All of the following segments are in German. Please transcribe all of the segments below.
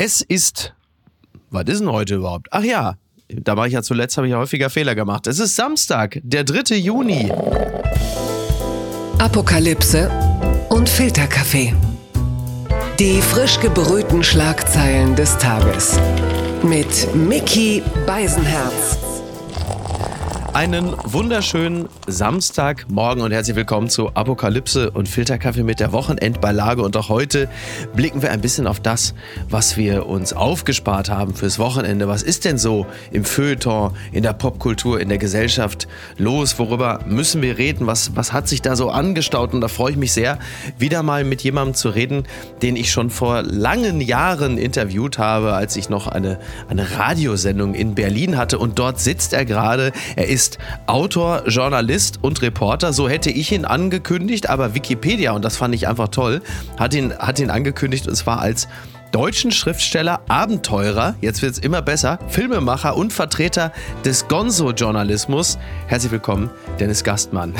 Es ist. Was ist denn heute überhaupt? Ach ja, da mache ich ja zuletzt, habe ich ja häufiger Fehler gemacht. Es ist Samstag, der 3. Juni. Apokalypse und Filterkaffee. Die frisch gebrühten Schlagzeilen des Tages. Mit Mickey Beisenherz. Einen wunderschönen Samstagmorgen und herzlich willkommen zu Apokalypse und Filterkaffee mit der Wochenendbeilage. Und auch heute blicken wir ein bisschen auf das, was wir uns aufgespart haben fürs Wochenende. Was ist denn so im Feuilleton, in der Popkultur, in der Gesellschaft los? Worüber müssen wir reden? Was, was hat sich da so angestaut? Und da freue ich mich sehr, wieder mal mit jemandem zu reden, den ich schon vor langen Jahren interviewt habe, als ich noch eine, eine Radiosendung in Berlin hatte. Und dort sitzt er gerade. Er ist ist Autor, Journalist und Reporter. So hätte ich ihn angekündigt, aber Wikipedia, und das fand ich einfach toll, hat ihn, hat ihn angekündigt und zwar als deutschen Schriftsteller, Abenteurer, jetzt wird es immer besser, Filmemacher und Vertreter des Gonzo-Journalismus. Herzlich willkommen, Dennis Gastmann.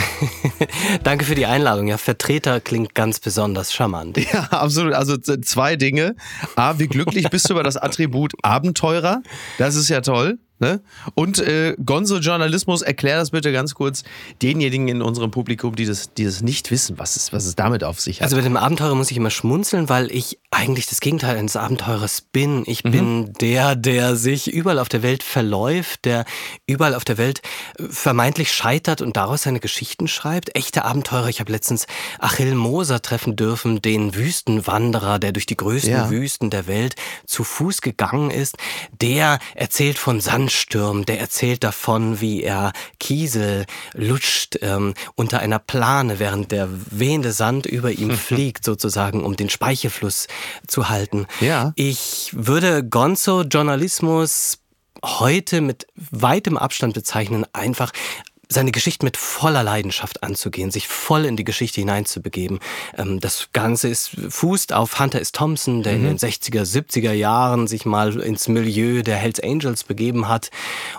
Danke für die Einladung. Ja, Vertreter klingt ganz besonders charmant. Ja, absolut. Also zwei Dinge. A, wie glücklich bist du über das Attribut Abenteurer? Das ist ja toll. Ne? Und äh, Gonzo-Journalismus, erklär das bitte ganz kurz denjenigen in unserem Publikum, die das, die das nicht wissen, was es, was es damit auf sich hat. Also mit dem Abenteurer muss ich immer schmunzeln, weil ich eigentlich das Gegenteil eines Abenteurers bin. Ich mhm. bin der, der sich überall auf der Welt verläuft, der überall auf der Welt äh, vermeintlich scheitert und daraus seine Geschichten schreibt. Echte Abenteurer. Ich habe letztens Achill Moser treffen dürfen, den Wüstenwanderer, der durch die größten ja. Wüsten der Welt zu Fuß gegangen ist. Der erzählt von Sand Sandstürm, der erzählt davon, wie er Kiesel lutscht ähm, unter einer Plane, während der wehende Sand über ihm fliegt, sozusagen, um den Speichelfluss zu halten. Ja. Ich würde Gonzo-Journalismus heute mit weitem Abstand bezeichnen, einfach seine Geschichte mit voller Leidenschaft anzugehen, sich voll in die Geschichte hineinzubegeben. Ähm, das Ganze ist fußt auf Hunter S. Thompson, der mhm. in den 60er, 70er Jahren sich mal ins Milieu der Hells Angels begeben hat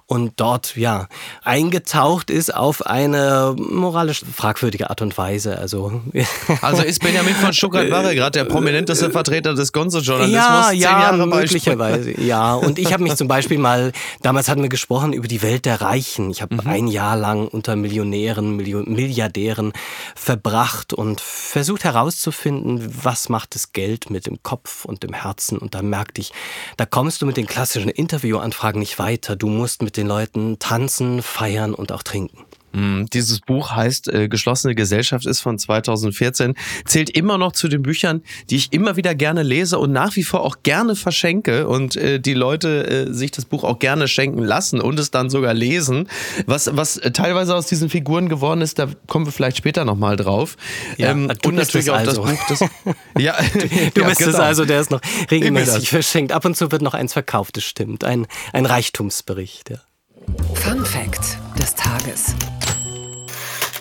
und dort ja eingetaucht ist auf eine moralisch fragwürdige Art und Weise. Also, also ist Benjamin von Stuttgart-Barre gerade der prominenteste Vertreter des Gonzo-Journalismus? Ja, ja, möglicherweise. Ja, und ich habe mich zum Beispiel mal, damals hatten wir gesprochen über die Welt der Reichen. Ich habe mhm. ein Jahr lang lang unter Millionären, Milliardären verbracht und versucht herauszufinden, was macht das Geld mit dem Kopf und dem Herzen. Und da merkte ich, da kommst du mit den klassischen Interviewanfragen nicht weiter. Du musst mit den Leuten tanzen, feiern und auch trinken. Mm, dieses Buch heißt äh, Geschlossene Gesellschaft ist von 2014, zählt immer noch zu den Büchern, die ich immer wieder gerne lese und nach wie vor auch gerne verschenke und äh, die Leute äh, sich das Buch auch gerne schenken lassen und es dann sogar lesen. Was, was äh, teilweise aus diesen Figuren geworden ist, da kommen wir vielleicht später nochmal drauf. Ja, ähm, und natürlich auch also. das Buch. Das, ja, du, du ja, bist genau. es also, der ist noch regelmäßig verschenkt. Ab und zu wird noch eins verkauft, das stimmt. Ein, ein Reichtumsbericht. Ja. Fun Fact des Tages.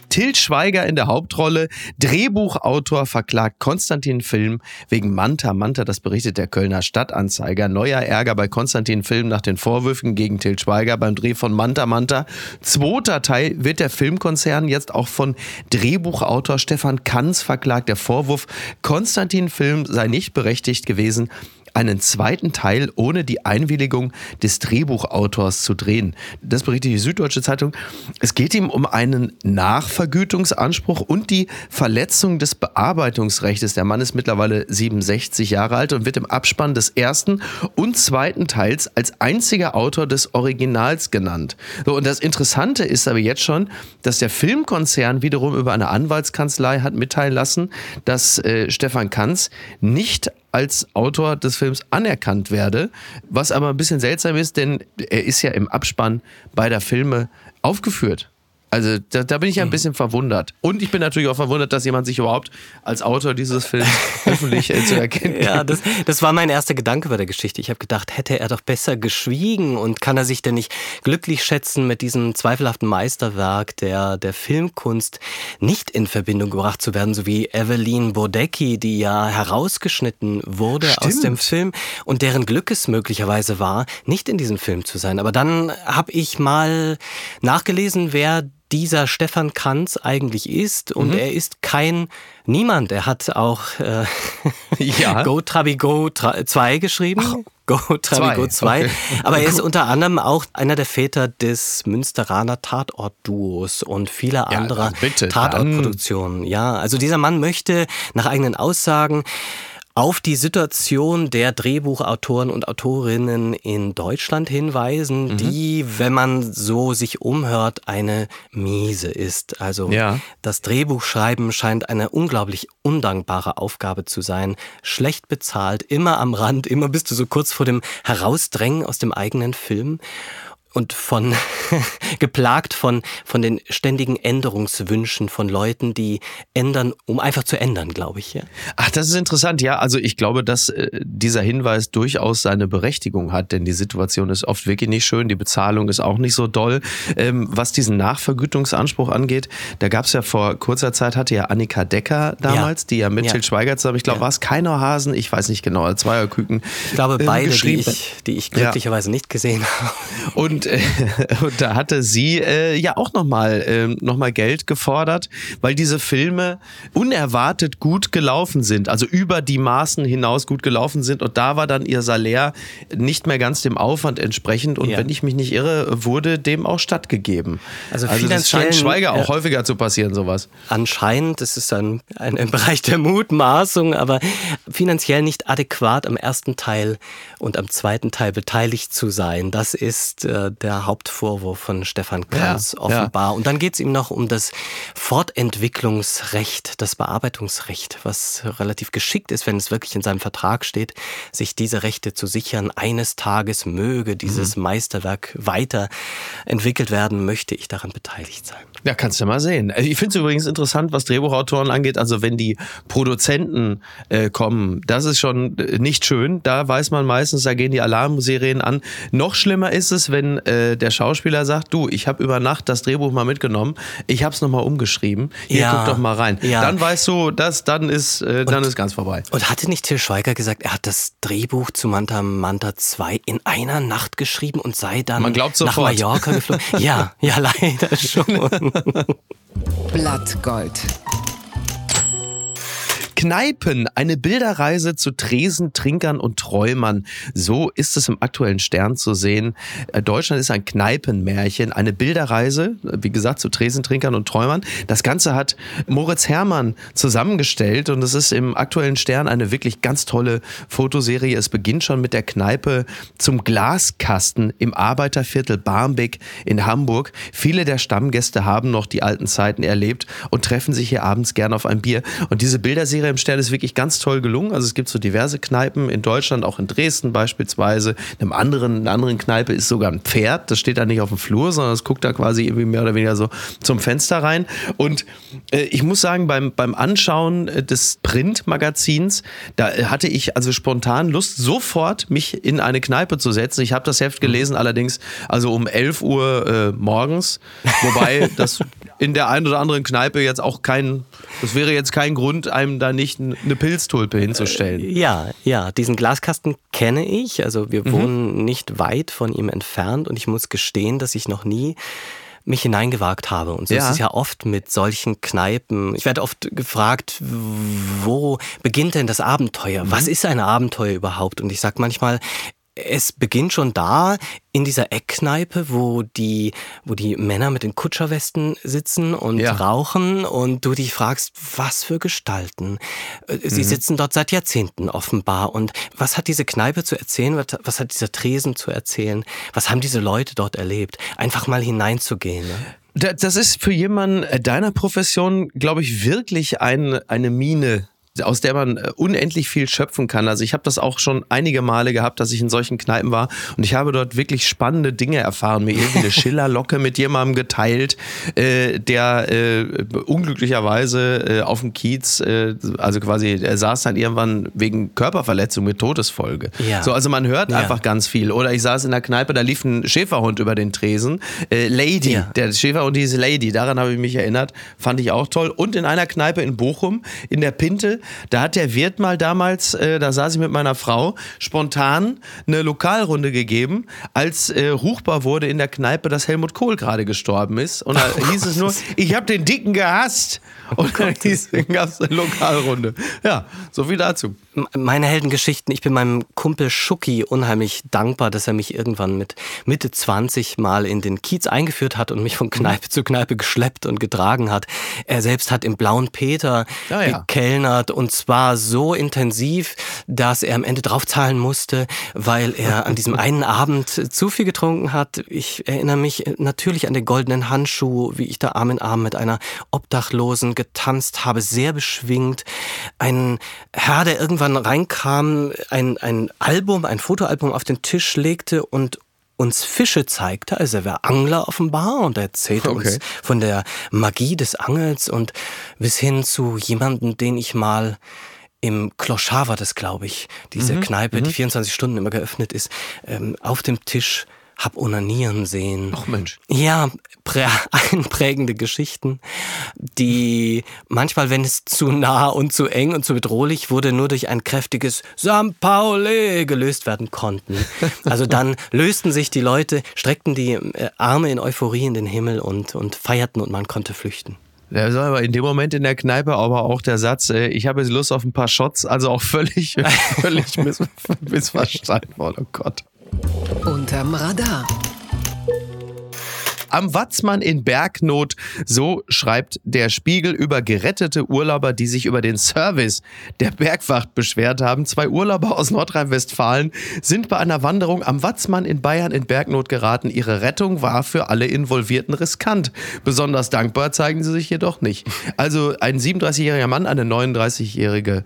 Til Schweiger in der Hauptrolle. Drehbuchautor verklagt Konstantin Film wegen Manta Manta. Das berichtet der Kölner Stadtanzeiger. Neuer Ärger bei Konstantin Film nach den Vorwürfen gegen Til Schweiger beim Dreh von Manta Manta. Zweiter Teil wird der Filmkonzern jetzt auch von Drehbuchautor Stefan Kanz verklagt. Der Vorwurf, Konstantin Film sei nicht berechtigt gewesen, einen zweiten Teil ohne die Einwilligung des Drehbuchautors zu drehen. Das berichtet die Süddeutsche Zeitung. Es geht ihm um einen Nachvergütungsanspruch und die Verletzung des Bearbeitungsrechts. Der Mann ist mittlerweile 67 Jahre alt und wird im Abspann des ersten und zweiten Teils als einziger Autor des Originals genannt. So, und das Interessante ist aber jetzt schon, dass der Filmkonzern wiederum über eine Anwaltskanzlei hat mitteilen lassen, dass äh, Stefan Kanz nicht als Autor des Films anerkannt werde, was aber ein bisschen seltsam ist, denn er ist ja im Abspann beider Filme aufgeführt. Also da, da, bin ich ja ein mhm. bisschen verwundert. Und ich bin natürlich auch verwundert, dass jemand sich überhaupt als Autor dieses Films öffentlich äh, zu erkennen Ja, das, das war mein erster Gedanke bei der Geschichte. Ich habe gedacht, hätte er doch besser geschwiegen und kann er sich denn nicht glücklich schätzen mit diesem zweifelhaften Meisterwerk der, der Filmkunst nicht in Verbindung gebracht zu werden, so wie Evelyn Bodecki, die ja herausgeschnitten wurde Stimmt. aus dem Film und deren Glück es möglicherweise war, nicht in diesem Film zu sein. Aber dann habe ich mal nachgelesen, wer dieser Stefan Kranz eigentlich ist. Und mhm. er ist kein Niemand. Er hat auch äh, ja. Go Trabi Go 2 geschrieben. Ach. Go Trabi Go 2. Okay. Aber er ist unter anderem auch einer der Väter des Münsteraner Tatort-Duos und vieler ja, anderer Tatortproduktionen. Ja, also dieser Mann möchte nach eigenen Aussagen auf die Situation der Drehbuchautoren und Autorinnen in Deutschland hinweisen, mhm. die, wenn man so sich umhört, eine miese ist. Also ja. das Drehbuchschreiben scheint eine unglaublich undankbare Aufgabe zu sein, schlecht bezahlt, immer am Rand, immer bist du so kurz vor dem Herausdrängen aus dem eigenen Film und von geplagt von von den ständigen Änderungswünschen von Leuten, die ändern, um einfach zu ändern, glaube ich. Ja. Ach, das ist interessant. Ja, also ich glaube, dass äh, dieser Hinweis durchaus seine Berechtigung hat, denn die Situation ist oft wirklich nicht schön. Die Bezahlung ist auch nicht so doll. Ähm, was diesen Nachvergütungsanspruch angeht, da gab es ja vor kurzer Zeit hatte ja Annika Decker damals, ja. die ja mit ja. Til Schweiger zusammen, ich glaube, ja. war es Keiner Hasen, ich weiß nicht genau, Zweierküken. Ich glaube ähm, beide, die ich, die ich glücklicherweise nicht gesehen habe. Und äh, und da hatte sie äh, ja auch nochmal äh, noch Geld gefordert, weil diese Filme unerwartet gut gelaufen sind, also über die Maßen hinaus gut gelaufen sind. Und da war dann ihr Salär nicht mehr ganz dem Aufwand entsprechend. Und ja. wenn ich mich nicht irre, wurde dem auch stattgegeben. Also, also das scheint Schweiger auch häufiger zu passieren, sowas. Anscheinend, das ist ein, ein, ein Bereich der Mutmaßung, aber finanziell nicht adäquat am ersten Teil und am zweiten Teil beteiligt zu sein. Das ist äh, der Hauptvorwurf von Stefan Kranz ja, offenbar. Ja. Und dann geht es ihm noch um das Fortentwicklungsrecht, das Bearbeitungsrecht, was relativ geschickt ist, wenn es wirklich in seinem Vertrag steht, sich diese Rechte zu sichern. Eines Tages möge dieses mhm. Meisterwerk weiterentwickelt werden, möchte ich daran beteiligt sein. Ja, kannst du mal sehen. Ich finde es übrigens interessant, was Drehbuchautoren angeht. Also wenn die Produzenten äh, kommen, das ist schon äh, nicht schön. Da weiß man meistens, da gehen die Alarmserien an. Noch schlimmer ist es, wenn äh, der Schauspieler sagt, du, ich habe über Nacht das Drehbuch mal mitgenommen, ich habe es nochmal umgeschrieben, hier ja, guck doch mal rein. Ja. Dann weißt du, dass dann ist, äh, dann und, ist ganz vorbei. Und hatte nicht Till Schweiger gesagt, er hat das Drehbuch zu Manta Manta 2 in einer Nacht geschrieben und sei dann nach Mallorca geflogen? ja, ja, leider schon. Blattgold. Kneipen, eine Bilderreise zu Tresen, Trinkern und Träumern. So ist es im aktuellen Stern zu sehen. Äh, Deutschland ist ein Kneipenmärchen, eine Bilderreise, wie gesagt, zu Tresen, Trinkern und Träumern. Das Ganze hat Moritz Herrmann zusammengestellt und es ist im aktuellen Stern eine wirklich ganz tolle Fotoserie. Es beginnt schon mit der Kneipe zum Glaskasten im Arbeiterviertel Barmbek in Hamburg. Viele der Stammgäste haben noch die alten Zeiten erlebt und treffen sich hier abends gern auf ein Bier. Und diese Bilderserie im Stern ist wirklich ganz toll gelungen. Also es gibt so diverse Kneipen in Deutschland, auch in Dresden beispielsweise. In einem anderen, in einer anderen Kneipe ist sogar ein Pferd. Das steht da nicht auf dem Flur, sondern es guckt da quasi irgendwie mehr oder weniger so zum Fenster rein. Und äh, ich muss sagen, beim, beim Anschauen äh, des Printmagazins, da äh, hatte ich also spontan Lust, sofort mich in eine Kneipe zu setzen. Ich habe das Heft gelesen, allerdings also um 11 Uhr äh, morgens. Wobei das in der einen oder anderen Kneipe jetzt auch kein, das wäre jetzt kein Grund, einem da nicht eine Pilztulpe hinzustellen. Äh, ja, ja, diesen Glaskasten kenne ich. Also wir mhm. wohnen nicht weit von ihm entfernt und ich muss gestehen, dass ich noch nie mich hineingewagt habe. Und so ja. ist es ja oft mit solchen Kneipen. Ich werde oft gefragt, wo beginnt denn das Abenteuer? Mhm. Was ist ein Abenteuer überhaupt? Und ich sage manchmal, es beginnt schon da in dieser Eckkneipe, wo die, wo die Männer mit den Kutscherwesten sitzen und ja. rauchen und du dich fragst, was für Gestalten. Äh, sie mhm. sitzen dort seit Jahrzehnten offenbar und was hat diese Kneipe zu erzählen? Was hat dieser Tresen zu erzählen? Was haben diese Leute dort erlebt? Einfach mal hineinzugehen. Ne? Das ist für jemanden deiner Profession, glaube ich, wirklich ein, eine Mine aus der man äh, unendlich viel schöpfen kann. Also ich habe das auch schon einige Male gehabt, dass ich in solchen Kneipen war und ich habe dort wirklich spannende Dinge erfahren, mir irgendwie eine Schillerlocke mit jemandem geteilt, äh, der äh, unglücklicherweise äh, auf dem Kiez, äh, also quasi, er saß dann irgendwann wegen Körperverletzung mit Todesfolge. Ja. So, also man hört ja. einfach ganz viel. Oder ich saß in der Kneipe, da lief ein Schäferhund über den Tresen. Äh, Lady, ja. der Schäferhund hieß Lady, daran habe ich mich erinnert, fand ich auch toll. Und in einer Kneipe in Bochum, in der Pinte, Da hat der Wirt mal damals, äh, da saß ich mit meiner Frau, spontan eine Lokalrunde gegeben, als äh, ruchbar wurde in der Kneipe, dass Helmut Kohl gerade gestorben ist. Und da hieß es nur, ich habe den Dicken gehasst. Und dann gab es eine Lokalrunde. Ja, so viel dazu meine Heldengeschichten, ich bin meinem Kumpel Schucki unheimlich dankbar, dass er mich irgendwann mit Mitte 20 mal in den Kiez eingeführt hat und mich von Kneipe mhm. zu Kneipe geschleppt und getragen hat. Er selbst hat im Blauen Peter ah, ja. gekellnert und zwar so intensiv, dass er am Ende draufzahlen musste, weil er an diesem einen Abend zu viel getrunken hat. Ich erinnere mich natürlich an den goldenen Handschuh, wie ich da Arm in Arm mit einer Obdachlosen getanzt habe, sehr beschwingt. Ein Herr, der irgendwann reinkam, ein, ein Album, ein Fotoalbum auf den Tisch legte und uns Fische zeigte. Also er war Angler offenbar und er erzählte okay. uns von der Magie des Angels und bis hin zu jemandem, den ich mal im Clochard war das, glaube ich, diese mhm. Kneipe, die 24 mhm. Stunden immer geöffnet ist, ähm, auf dem Tisch hab onanieren sehen. Ach Mensch. Ja, einprägende Geschichten, die manchmal, wenn es zu nah und zu eng und zu bedrohlich wurde, nur durch ein kräftiges Sam Paule gelöst werden konnten. Also dann lösten sich die Leute, streckten die äh, Arme in Euphorie in den Himmel und, und feierten und man konnte flüchten. Ja, so, aber in dem Moment in der Kneipe aber auch der Satz, äh, ich habe jetzt Lust auf ein paar Shots, also auch völlig, völlig miss missverstanden worden. Oh Gott. Unterm Radar. Am Watzmann in Bergnot, so schreibt der Spiegel über gerettete Urlauber, die sich über den Service der Bergwacht beschwert haben. Zwei Urlauber aus Nordrhein-Westfalen sind bei einer Wanderung am Watzmann in Bayern in Bergnot geraten. Ihre Rettung war für alle Involvierten riskant. Besonders dankbar zeigen sie sich jedoch nicht. Also ein 37-jähriger Mann, eine 39-jährige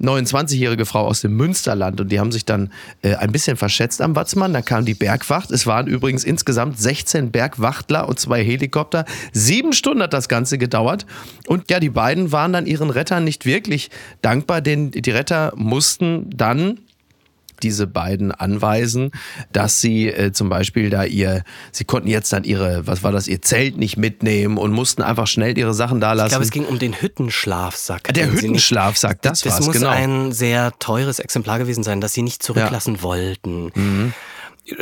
29-jährige Frau aus dem Münsterland und die haben sich dann äh, ein bisschen verschätzt am Watzmann. Da kam die Bergwacht. Es waren übrigens insgesamt 16 Bergwachtler und zwei Helikopter. Sieben Stunden hat das Ganze gedauert. Und ja, die beiden waren dann ihren Rettern nicht wirklich dankbar, denn die Retter mussten dann diese beiden anweisen, dass sie äh, zum Beispiel da ihr, sie konnten jetzt dann ihre, was war das, ihr Zelt nicht mitnehmen und mussten einfach schnell ihre Sachen da lassen. Ich glaube, es ging um den Hüttenschlafsack. Der Hüttenschlafsack, das, das war's, muss genau. ein sehr teures Exemplar gewesen sein, das sie nicht zurücklassen ja. wollten. Mhm.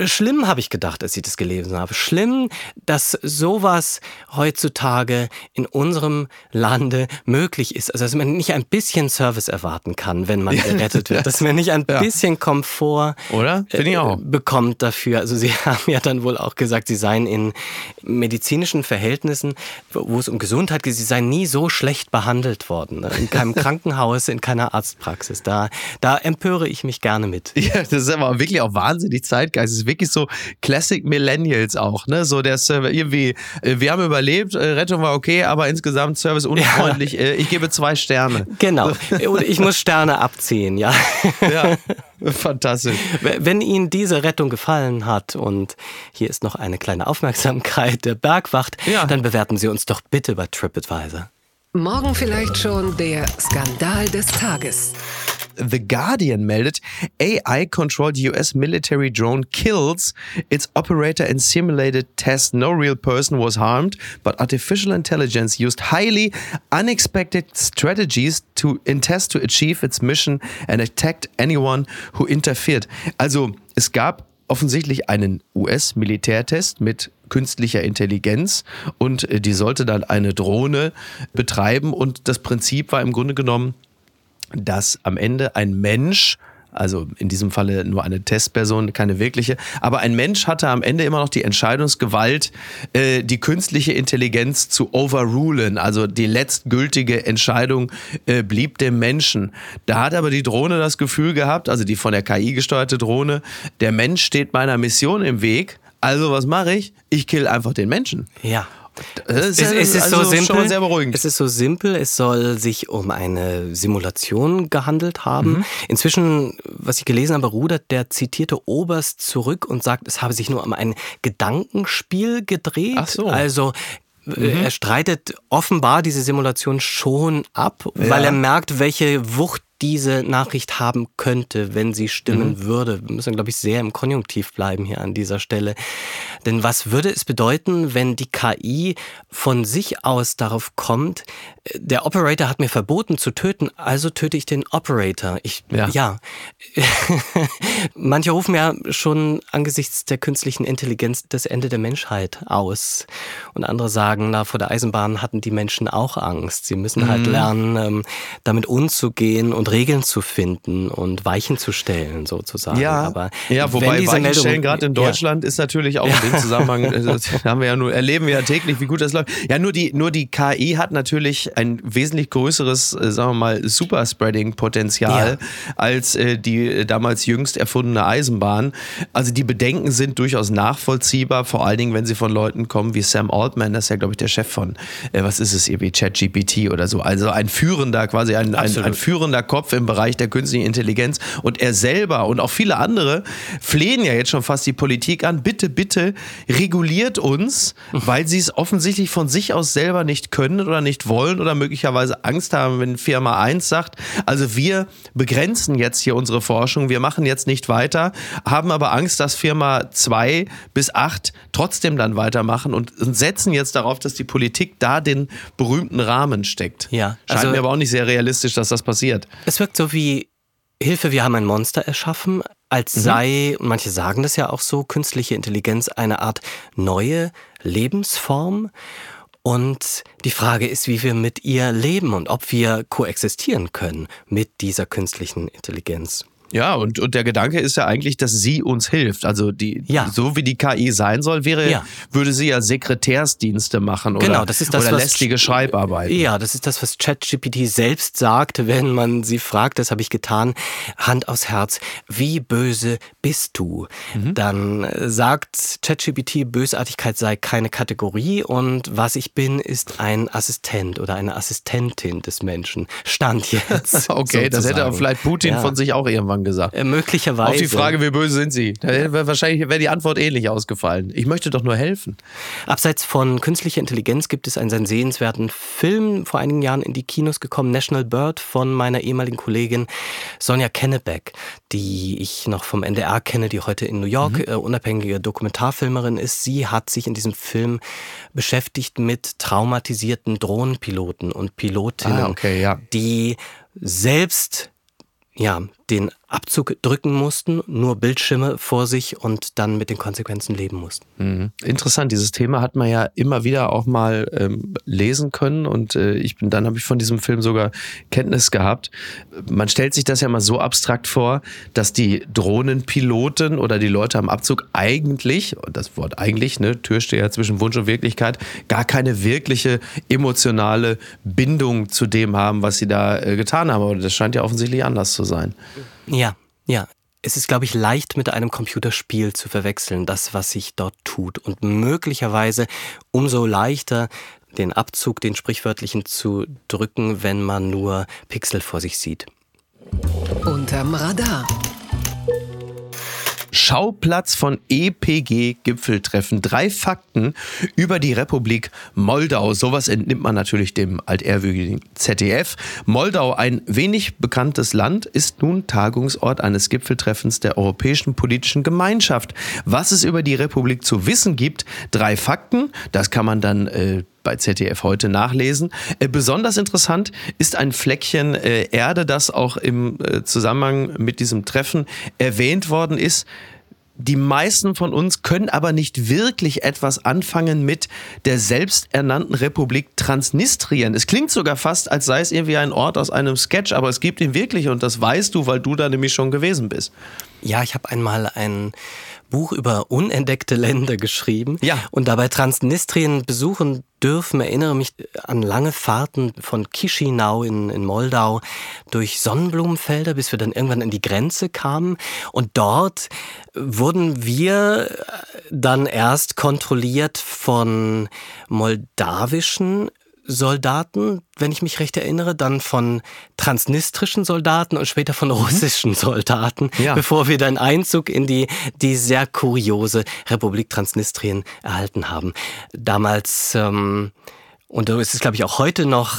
Schlimm habe ich gedacht, als ich das gelesen habe. Schlimm, dass sowas heutzutage in unserem Lande möglich ist. Also, dass man nicht ein bisschen Service erwarten kann, wenn man gerettet wird. Dass man nicht ein ja. bisschen Komfort Oder? Finde ich auch. Äh, bekommt dafür. Also, Sie haben ja dann wohl auch gesagt, Sie seien in medizinischen Verhältnissen, wo es um Gesundheit geht, Sie seien nie so schlecht behandelt worden. Ne? In keinem Krankenhaus, in keiner Arztpraxis. Da, da empöre ich mich gerne mit. Ja, das ist aber wirklich auch wahnsinnig zeitgeistig ist wirklich so Classic Millennials auch, ne? So der Server, irgendwie, äh, wir haben überlebt, äh, Rettung war okay, aber insgesamt Service unfreundlich. Ja. Äh, ich gebe zwei Sterne. Genau. Und ich muss Sterne abziehen, ja. Ja. Fantastisch. Wenn Ihnen diese Rettung gefallen hat und hier ist noch eine kleine Aufmerksamkeit der Bergwacht, ja. dann bewerten Sie uns doch bitte bei TripAdvisor. Morgen vielleicht schon der Skandal des Tages. The Guardian meldet, AI-controlled US military drone kills its operator in simulated test. No real person was harmed, but artificial intelligence used highly unexpected strategies to in test to achieve its mission and attacked anyone who interfered. Also, es gab offensichtlich einen US-Militärtest mit künstlicher Intelligenz und äh, die sollte dann eine Drohne betreiben und das Prinzip war im Grunde genommen, dass am Ende ein Mensch also in diesem Falle nur eine Testperson, keine wirkliche. Aber ein Mensch hatte am Ende immer noch die Entscheidungsgewalt, äh, die künstliche Intelligenz zu overrulen. Also die letztgültige Entscheidung äh, blieb dem Menschen. Da hat aber die Drohne das Gefühl gehabt, also die von der KI gesteuerte Drohne, der Mensch steht meiner Mission im Weg. Also was mache ich? Ich kill einfach den Menschen. Ja. Es, es, es, ist also so simpel. Es ist so simpel. Es soll sich um eine Simulation gehandelt haben. Mhm. Inzwischen, was ich gelesen habe, rudert der zitierte Oberst zurück und sagt, es habe sich nur um ein Gedankenspiel gedreht. Ach so. Also äh, Mhm. Er streitet offenbar diese Simulation schon ab, ja. weil er merkt, welche Wucht diese Nachricht haben könnte, wenn sie stimmen mhm. würde. Wir müssen, glaube ich, sehr im Konjunktiv bleiben hier an dieser Stelle. Denn was würde es bedeuten, wenn die KI von sich aus darauf kommt, der Operator hat mir verboten zu töten, also töte ich den Operator. Ich, ja. ja. Manche rufen ja schon angesichts der künstlichen Intelligenz das Ende der Menschheit aus. Und andere sagen, na, vor der Eisenbahn hatten die Menschen auch Angst. Sie müssen halt mhm. lernen, ähm, damit umzugehen und Regeln zu finden und Weichen zu stellen, sozusagen. Ja, Aber ja wobei Weichen stellen gerade in Deutschland ja. ist natürlich auch in dem Zusammenhang, das haben wir ja nur, erleben wir ja täglich, wie gut das läuft. Ja, nur die, nur die KI hat natürlich ein wesentlich größeres, äh, sagen wir mal, Superspreading-Potenzial ja. als äh, die äh, damals jüngst erfundene Eisenbahn. Also die Bedenken sind durchaus nachvollziehbar, vor allen Dingen, wenn sie von Leuten kommen wie Sam Altman, das ist ja, glaube ich, der Chef von, äh, was ist es, irgendwie ChatGPT oder so. Also ein führender, quasi ein, ein, ein führender Kopf im Bereich der künstlichen Intelligenz. Und er selber und auch viele andere flehen ja jetzt schon fast die Politik an, bitte, bitte reguliert uns, weil sie es offensichtlich von sich aus selber nicht können oder nicht wollen oder möglicherweise Angst haben, wenn Firma 1 sagt, also wir begrenzen jetzt hier unsere Forschung, wir machen jetzt nicht weiter, haben aber Angst, dass Firma 2 bis 8 trotzdem dann weitermachen und, setzen jetzt darauf, dass die Politik da den berühmten Rahmen steckt. Ja, Scheint also, mir aber auch nicht sehr realistisch, dass das passiert. Es wirkt so wie Hilfe, wir haben ein Monster erschaffen, als mhm. sei, und manche sagen das ja auch so, künstliche Intelligenz eine Art neue Lebensform. Und die Frage ist, wie wir mit ihr leben und ob wir koexistieren können mit dieser künstlichen Intelligenz. Ja, und, und der Gedanke ist ja eigentlich, dass sie uns hilft. Also die, ja. so wie die KI sein soll, wäre, ja. würde sie ja Sekretärsdienste machen oder, genau, das ist das, oder lästige Schreibarbeit. Ja, das ist das, was ChatGPT selbst sagt, wenn man sie fragt, das habe ich getan, Hand aufs Herz, wie böse bist du? Mhm. Dann sagt ChatGPT, Bösartigkeit sei keine Kategorie und was ich bin, ist ein Assistent oder eine Assistentin des Menschen. Stand jetzt. okay, sozusagen. das hätte vielleicht Putin ja. von sich auch irgendwann Anfang gesagt. Äh, möglicherweise. Auf die Frage, wie böse sind Sie? Da wäre wahrscheinlich wäre die Antwort ähnlich ausgefallen. Ich möchte doch nur helfen. Abseits von künstlicher Intelligenz gibt es einen sehr sehenswerten Film, vor einigen Jahren in die Kinos gekommen, National Bird von meiner ehemaligen Kollegin Sonja Kennebeck, die ich noch vom NDR kenne, die heute in New York mhm. äh, unabhängige Dokumentarfilmerin ist. Sie hat sich in diesem Film beschäftigt mit traumatisierten Drohnenpiloten und Pilotinnen, ah, okay, ja. die selbst ja, den Abzug drücken mussten, nur Bildschirme vor sich und dann mit den Konsequenzen leben mussten. Mhm. Interessant, dieses Thema hat man ja immer wieder auch mal ähm, lesen können und äh, ich bin, dann habe ich von diesem Film sogar Kenntnis gehabt. Man stellt sich das ja mal so abstrakt vor, dass die Drohnenpiloten oder die Leute am Abzug eigentlich, und das Wort eigentlich, ne, Türsteher zwischen Wunsch und Wirklichkeit, gar keine wirkliche emotionale Bindung zu dem haben, was sie da äh, getan haben. Aber das scheint ja offensichtlich anders zu sein. Ja, ja. Es ist, glaube ich, leicht mit einem Computerspiel zu verwechseln, das, was sich dort tut. Und möglicherweise umso leichter den Abzug, den sprichwörtlichen zu drücken, wenn man nur Pixel vor sich sieht. Unterm Radar. Schauplatz von EPG-Gipfeltreffen. Drei Fakten über die Republik Moldau. Sowas entnimmt man natürlich dem altehrwürdigen ZDF. Moldau, ein wenig bekanntes Land, ist nun Tagungsort eines Gipfeltreffens der Europäischen Politischen Gemeinschaft. Was es über die Republik zu wissen gibt, drei Fakten, das kann man dann äh, bei ZDF heute nachlesen. Äh, besonders interessant ist ein Fleckchen äh, Erde, das auch im äh, Zusammenhang mit diesem Treffen erwähnt worden ist. Die meisten von uns können aber nicht wirklich etwas anfangen mit der selbsternannten Republik Transnistrien. Es klingt sogar fast, als sei es irgendwie ein Ort aus einem Sketch, aber es gibt ihn wirklich und das weißt du, weil du da nämlich schon gewesen bist. Ja, ich habe einmal ein Buch über unentdeckte Länder geschrieben ja. und dabei Transnistrien besuchen dürfen. Erinnere mich an lange Fahrten von Chisinau in, in Moldau durch Sonnenblumenfelder, bis wir dann irgendwann an die Grenze kamen. Und dort wurden wir dann erst kontrolliert von moldawischen Soldaten, wenn ich mich recht erinnere, dann von transnistrischen Soldaten und später von mhm. russischen Soldaten, ja. bevor wir dann Einzug in die, die sehr kuriose Republik Transnistrien erhalten haben. Damals ähm, und so ist es, glaube ich, auch heute noch,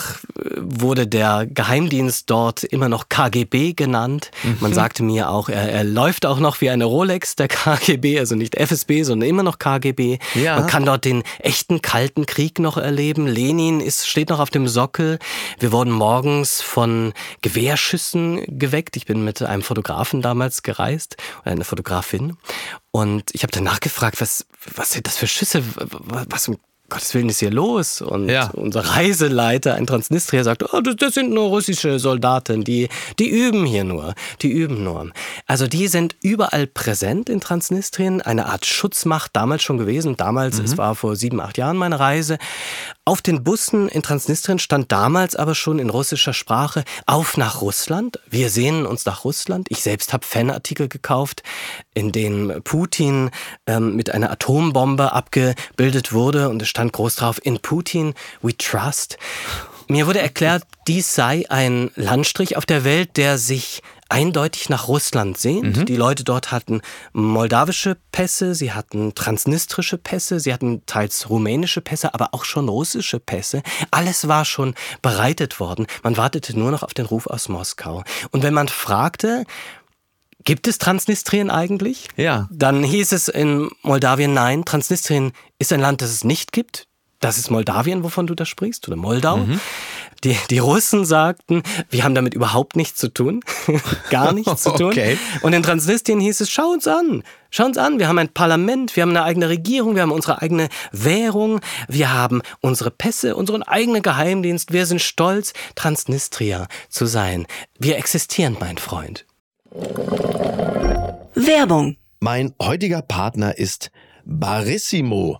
wurde der Geheimdienst dort immer noch KGB genannt. Mhm. Man sagte mir auch, er, er, läuft auch noch wie eine Rolex der KGB, also nicht FSB, sondern immer noch KGB. Ja. Man kann dort den echten Kalten Krieg noch erleben. Lenin ist, steht noch auf dem Sockel. Wir wurden morgens von Gewehrschüssen geweckt. Ich bin mit einem Fotografen damals gereist, oder eine Fotografin. Und ich habe danach gefragt, was, was sind das für Schüsse? Was um Gottes Willen ist hier los? Und ja. unser Reiseleiter, ein Transnistrier, sagt, oh, das, das, sind nur russische Soldaten, die, die üben hier nur, die üben nur. Also die sind überall präsent in Transnistrien, eine Art Schutzmacht damals schon gewesen. Damals, mhm. es war vor sieben, acht Jahren meine Reise. Auf den Bussen in Transnistrien stand damals aber schon in russischer Sprache auf nach Russland. Wir sehnen uns nach Russland. Ich selbst habe Fanartikel gekauft, in denen Putin ähm, mit einer Atombombe abgebildet wurde und es stand groß drauf, in Putin we trust. Mir wurde erklärt, dies sei ein Landstrich auf der Welt, der sich eindeutig nach Russland sehnt. Mhm. Die Leute dort hatten moldawische Pässe, sie hatten transnistrische Pässe, sie hatten teils rumänische Pässe, aber auch schon russische Pässe. Alles war schon bereitet worden. Man wartete nur noch auf den Ruf aus Moskau. Und wenn man fragte, Gibt es Transnistrien eigentlich? Ja. Dann hieß es in Moldawien, nein, Transnistrien ist ein Land, das es nicht gibt. Das ist Moldawien, wovon du da sprichst, oder Moldau. Mhm. Die, die Russen sagten, wir haben damit überhaupt nichts zu tun. Gar nichts zu tun. Okay. Und in Transnistrien hieß es, schau uns an. Schau uns an, wir haben ein Parlament, wir haben eine eigene Regierung, wir haben unsere eigene Währung, wir haben unsere Pässe, unseren eigenen Geheimdienst. Wir sind stolz, Transnistria zu sein. Wir existieren, mein Freund. Werbung. Mein heutiger Partner ist Barissimo,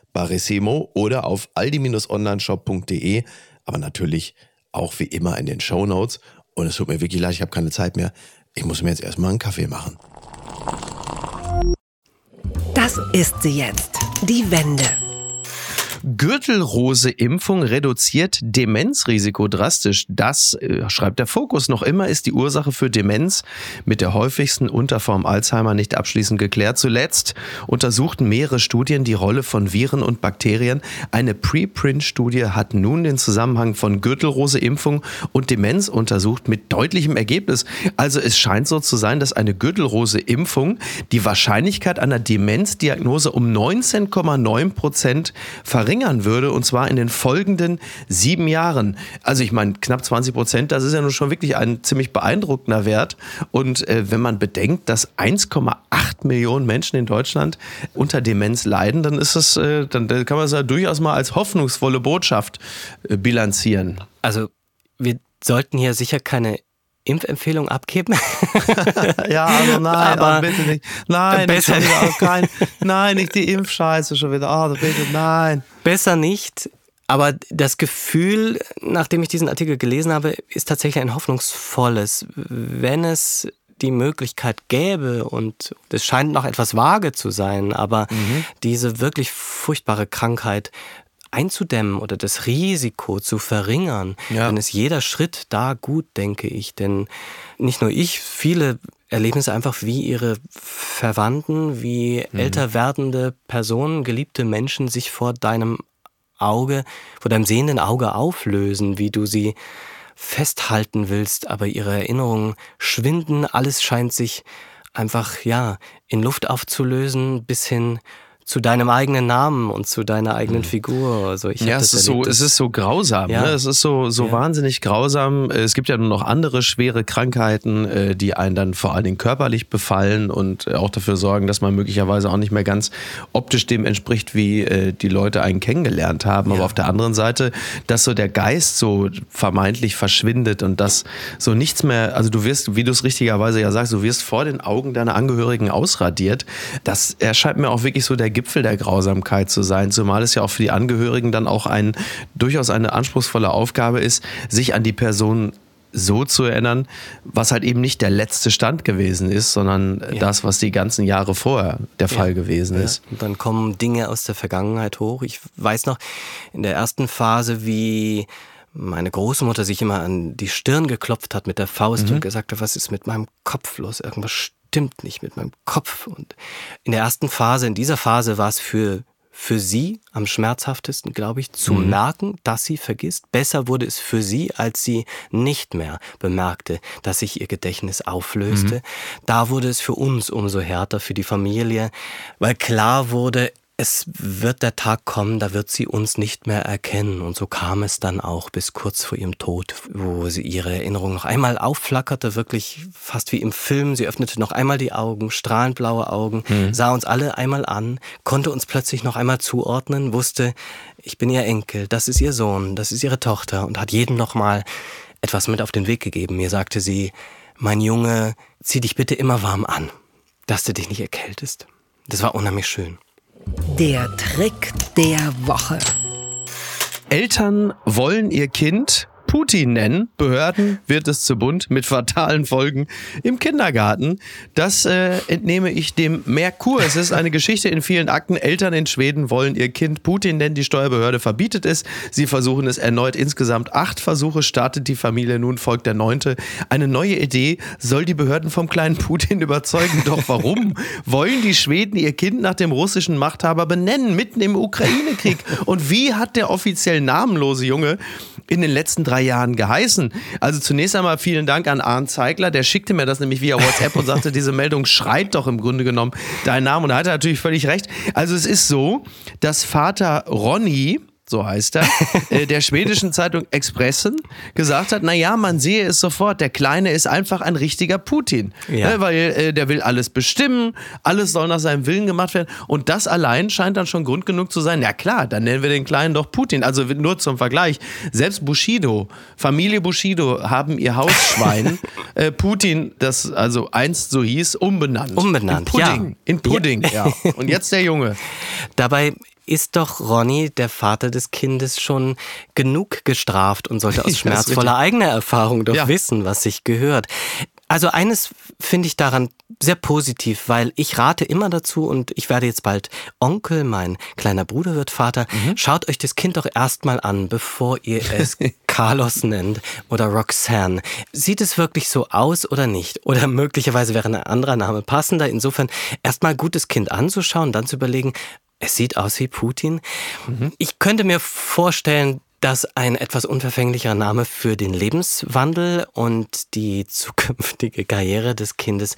Barissimo oder auf aldi-onlineshop.de, aber natürlich auch wie immer in den Show Notes. Und es tut mir wirklich leid, ich habe keine Zeit mehr. Ich muss mir jetzt erstmal einen Kaffee machen. Das ist sie jetzt, die Wende. Gürtelrose-Impfung reduziert Demenzrisiko drastisch. Das, äh, schreibt der Fokus, noch immer ist die Ursache für Demenz mit der häufigsten Unterform Alzheimer nicht abschließend geklärt. Zuletzt untersuchten mehrere Studien die Rolle von Viren und Bakterien. Eine Preprint-Studie hat nun den Zusammenhang von Gürtelrose-Impfung und Demenz untersucht mit deutlichem Ergebnis. Also es scheint so zu sein, dass eine Gürtelrose-Impfung die Wahrscheinlichkeit einer Demenzdiagnose um 19,9 Prozent verringert verringern würde, und zwar in den folgenden sieben Jahren. Also ich meine, knapp 20 Prozent, das ist ja nun schon wirklich ein ziemlich beeindruckender Wert. Und äh, wenn man bedenkt, dass 1,8 Millionen Menschen in Deutschland unter Demenz leiden, dann ist es, äh, dann, dann kann man es ja durchaus mal als hoffnungsvolle Botschaft äh, bilanzieren. Also wir sollten hier sicher keine Impfempfehlung abgeben? ja, also nein, aber oh, bitte nicht. Nein, besser nicht. Auch kein, nein, nicht die Impfscheiße schon wieder. Oh, bitte, nein. Besser nicht. Aber das Gefühl, nachdem ich diesen Artikel gelesen habe, ist tatsächlich ein hoffnungsvolles. Wenn es die Möglichkeit gäbe und es scheint noch etwas vage zu sein, aber mhm. diese wirklich furchtbare Krankheit einzudämmen oder das Risiko zu verringern, ja. dann ist jeder Schritt da gut, denke ich. Denn nicht nur ich, viele erleben es einfach, wie ihre Verwandten, wie mhm. älter werdende Personen, geliebte Menschen sich vor deinem Auge, vor deinem sehenden Auge auflösen, wie du sie festhalten willst, aber ihre Erinnerungen schwinden, alles scheint sich einfach, ja, in Luft aufzulösen, bis hin zu deinem eigenen Namen und zu deiner eigenen mhm. Figur. Also ich ja, es ist, so, es ist so grausam. Ja. Ne? Es ist so, so ja. wahnsinnig grausam. Es gibt ja nur noch andere schwere Krankheiten, äh, die einen dann vor allen Dingen körperlich befallen und auch dafür sorgen, dass man möglicherweise auch nicht mehr ganz optisch dem entspricht, wie äh, die Leute einen kennengelernt haben. Ja. Aber auf der anderen Seite, dass so der Geist so vermeintlich verschwindet und dass so nichts mehr, also du wirst, wie du es richtigerweise ja sagst, du wirst vor den Augen deiner Angehörigen ausradiert. Das erscheint mir auch wirklich so der Gipfel der Grausamkeit zu sein, zumal es ja auch für die Angehörigen dann auch ein durchaus eine anspruchsvolle Aufgabe ist, sich an die Person so zu erinnern, was halt eben nicht der letzte Stand gewesen ist, sondern ja. das, was die ganzen Jahre vorher der Fall ja. gewesen ja. ist. Und dann kommen Dinge aus der Vergangenheit hoch. Ich weiß noch in der ersten Phase, wie meine Großmutter sich immer an die Stirn geklopft hat mit der Faust mhm. und gesagt hat, was ist mit meinem Kopf los? Irgendwas stimmt nicht mit meinem Kopf. Und in der ersten Phase, in dieser Phase war es für für sie am schmerzhaftesten, glaube ich, zu mhm. merken, dass sie vergisst. Besser wurde es für sie, als sie nicht mehr bemerkte, dass sich ihr Gedächtnis auflöste. Mhm. Da wurde es für uns umso härter, für die Familie, weil klar wurde, es wird der Tag kommen, da wird sie uns nicht mehr erkennen. Und so kam es dann auch bis kurz vor ihrem Tod, wo sie ihre Erinnerung noch einmal aufflackerte, wirklich fast wie im Film. Sie öffnete noch einmal die Augen, strahlend blaue Augen, mhm. sah uns alle einmal an, konnte uns plötzlich noch einmal zuordnen, wusste, ich bin ihr Enkel, das ist ihr Sohn, das ist ihre Tochter und hat jedem noch mal etwas mit auf den Weg gegeben. Mir sagte sie, mein Junge, zieh dich bitte immer warm an, dass du dich nicht erkältest. Das war unheimlich schön. Der Trick der Woche. Eltern wollen ihr Kind Putin nennen. Behörden wird es zu bunt mit fatalen Folgen im Kindergarten. Das äh, entnehme ich dem Merkur. Es ist eine Geschichte in vielen Akten. Eltern in Schweden wollen ihr Kind Putin nennen. Die Steuerbehörde verbietet es. Sie versuchen es erneut. Insgesamt acht Versuche startet die Familie. Nun folgt der neunte. Eine neue Idee soll die Behörden vom kleinen Putin überzeugen. Doch warum wollen die Schweden ihr Kind nach dem russischen Machthaber benennen, mitten im Ukraine-Krieg? Und wie hat der offiziell namenlose Junge in den letzten drei Jahren geheißen? Also zunächst einmal vielen Dank an Arndt Zeigler, der schickte mir das nämlich via WhatsApp und sagte, diese Meldung schreit doch im Grunde genommen deinen Namen. Und er natürlich völlig recht. Also es ist so, dass Vater Ronny, so heißt er, äh, der schwedischen Zeitung Expressen gesagt hat, naja, man sehe es sofort, der Kleine ist einfach ein richtiger Putin, ja. ne, weil äh, der will alles bestimmen, alles soll nach seinem Willen gemacht werden und das allein scheint dann schon Grund genug zu sein, ja klar, dann nennen wir den Kleinen doch Putin, also nur zum Vergleich, selbst Bushido, Familie Bushido haben ihr Hausschwein äh, Putin, das also einst so hieß, umbenannt. Umbenannt, in Pudding, ja. In Pudding, ja. ja. Und jetzt der Junge. Dabei ist doch Ronny, der Vater des Kindes, schon genug gestraft und sollte aus schmerzvoller eigener Erfahrung doch ja. wissen, was sich gehört. Also eines finde ich daran sehr positiv, weil ich rate immer dazu und ich werde jetzt bald Onkel, mein kleiner Bruder wird Vater. Mhm. Schaut euch das Kind doch erstmal an, bevor ihr es Carlos nennt oder Roxanne. Sieht es wirklich so aus oder nicht? Oder möglicherweise wäre ein anderer Name passender. Insofern erstmal gutes Kind anzuschauen, dann zu überlegen, es sieht aus wie Putin. Mhm. Ich könnte mir vorstellen, dass ein etwas unverfänglicher Name für den Lebenswandel und die zukünftige Karriere des Kindes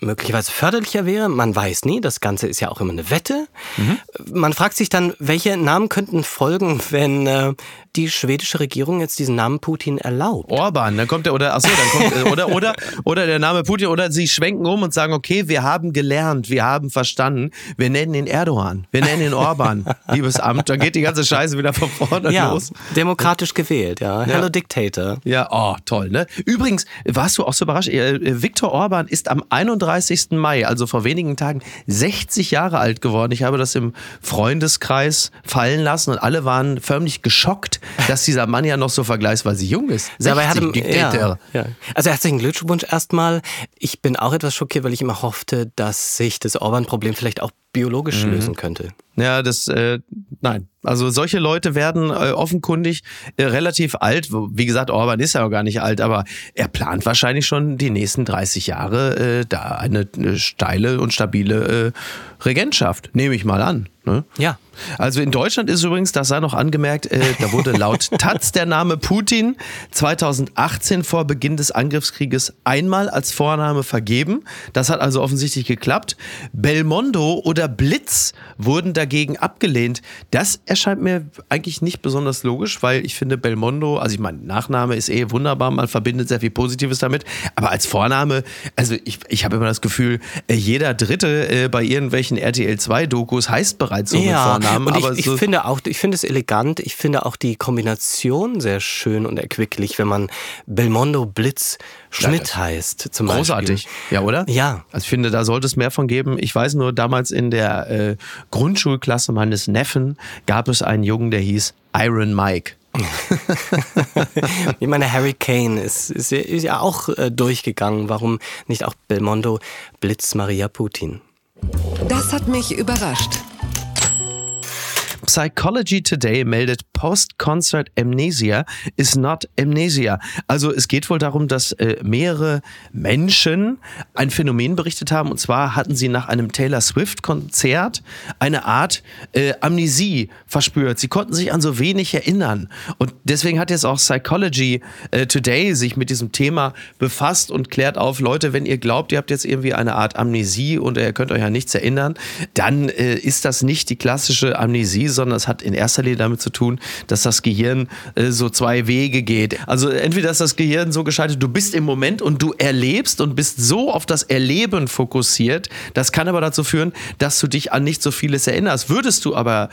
möglicherweise förderlicher wäre. Man weiß nie, das Ganze ist ja auch immer eine Wette. Mhm. Man fragt sich dann, welche Namen könnten folgen, wenn äh, die schwedische Regierung jetzt diesen Namen Putin erlaubt. Orban, dann kommt der oder achso, dann kommt oder oder oder der Name Putin oder sie schwenken um und sagen, okay, wir haben gelernt, wir haben verstanden, wir nennen ihn Erdogan, wir nennen ihn Orban, liebes Amt, dann geht die ganze Scheiße wieder von vorne ja, los. Demokratisch gewählt, ja. Hello ja. Dictator. Ja, oh, toll, ne? Übrigens, warst du auch so überrascht, äh, Viktor Orban ist am 31. Mai, also vor wenigen Tagen 60 Jahre alt geworden. Ich habe das im Freundeskreis fallen lassen und alle waren förmlich geschockt, dass dieser Mann ja noch so vergleichsweise jung ist. 60 Dabei hatte, ja, ja. Also herzlichen Glückwunsch erstmal. Ich bin auch etwas schockiert, weil ich immer hoffte, dass sich das Orban-Problem vielleicht auch biologisch mhm. lösen könnte. Ja, das, äh, nein. Also solche Leute werden äh, offenkundig äh, relativ alt. Wie gesagt, Orban ist ja auch gar nicht alt, aber er plant wahrscheinlich schon die nächsten 30 Jahre äh, da eine, eine steile und stabile äh, Regentschaft, nehme ich mal an. Ne? Ja. Also in Deutschland ist übrigens, das sei noch angemerkt, äh, da wurde laut Taz der Name Putin 2018 vor Beginn des Angriffskrieges einmal als Vorname vergeben. Das hat also offensichtlich geklappt. Belmondo oder Blitz wurden dagegen abgelehnt. Das erscheint mir eigentlich nicht besonders logisch, weil ich finde Belmondo, also ich meine, Nachname ist eh wunderbar, man verbindet sehr viel Positives damit, aber als Vorname, also ich, ich habe immer das Gefühl, äh, jeder Dritte äh, bei irgendwelchen RTL 2 Dokus heißt bereits so ja. mit Vornamen. Und aber ich, ich so finde auch, ich finde es elegant. Ich finde auch die Kombination sehr schön und erquicklich, wenn man Belmondo Blitz Schmidt das- heißt, zum Großartig, Beispiel. ja, oder? Ja. Also ich finde, da sollte es mehr von geben. Ich weiß nur, damals in der äh, Grundschulklasse meines Neffen gab es einen Jungen, der hieß Iron Mike. Ich meine, Harry Kane ist, ist, ja- ist ja auch äh, durchgegangen. Warum nicht auch Belmondo Blitz Maria Putin? Das hat mich überrascht. Psychology Today meldet Post-Concert Amnesia is not Amnesia. Also es geht wohl darum, dass äh, mehrere Menschen ein Phänomen berichtet haben. Und zwar hatten sie nach einem Taylor Swift-Konzert eine Art äh, Amnesie verspürt. Sie konnten sich an so wenig erinnern. Und deswegen hat jetzt auch Psychology äh, Today sich mit diesem Thema befasst und klärt auf, Leute, wenn ihr glaubt, ihr habt jetzt irgendwie eine Art Amnesie und ihr könnt euch an nichts erinnern, dann äh, ist das nicht die klassische Amnesie, sondern es hat in erster Linie damit zu tun, dass das Gehirn äh, so zwei Wege geht. Also entweder ist das Gehirn so geschaltet, du bist im Moment und du erlebst und bist so auf das Erleben fokussiert. Das kann aber dazu führen, dass du dich an nicht so vieles erinnerst. Würdest du aber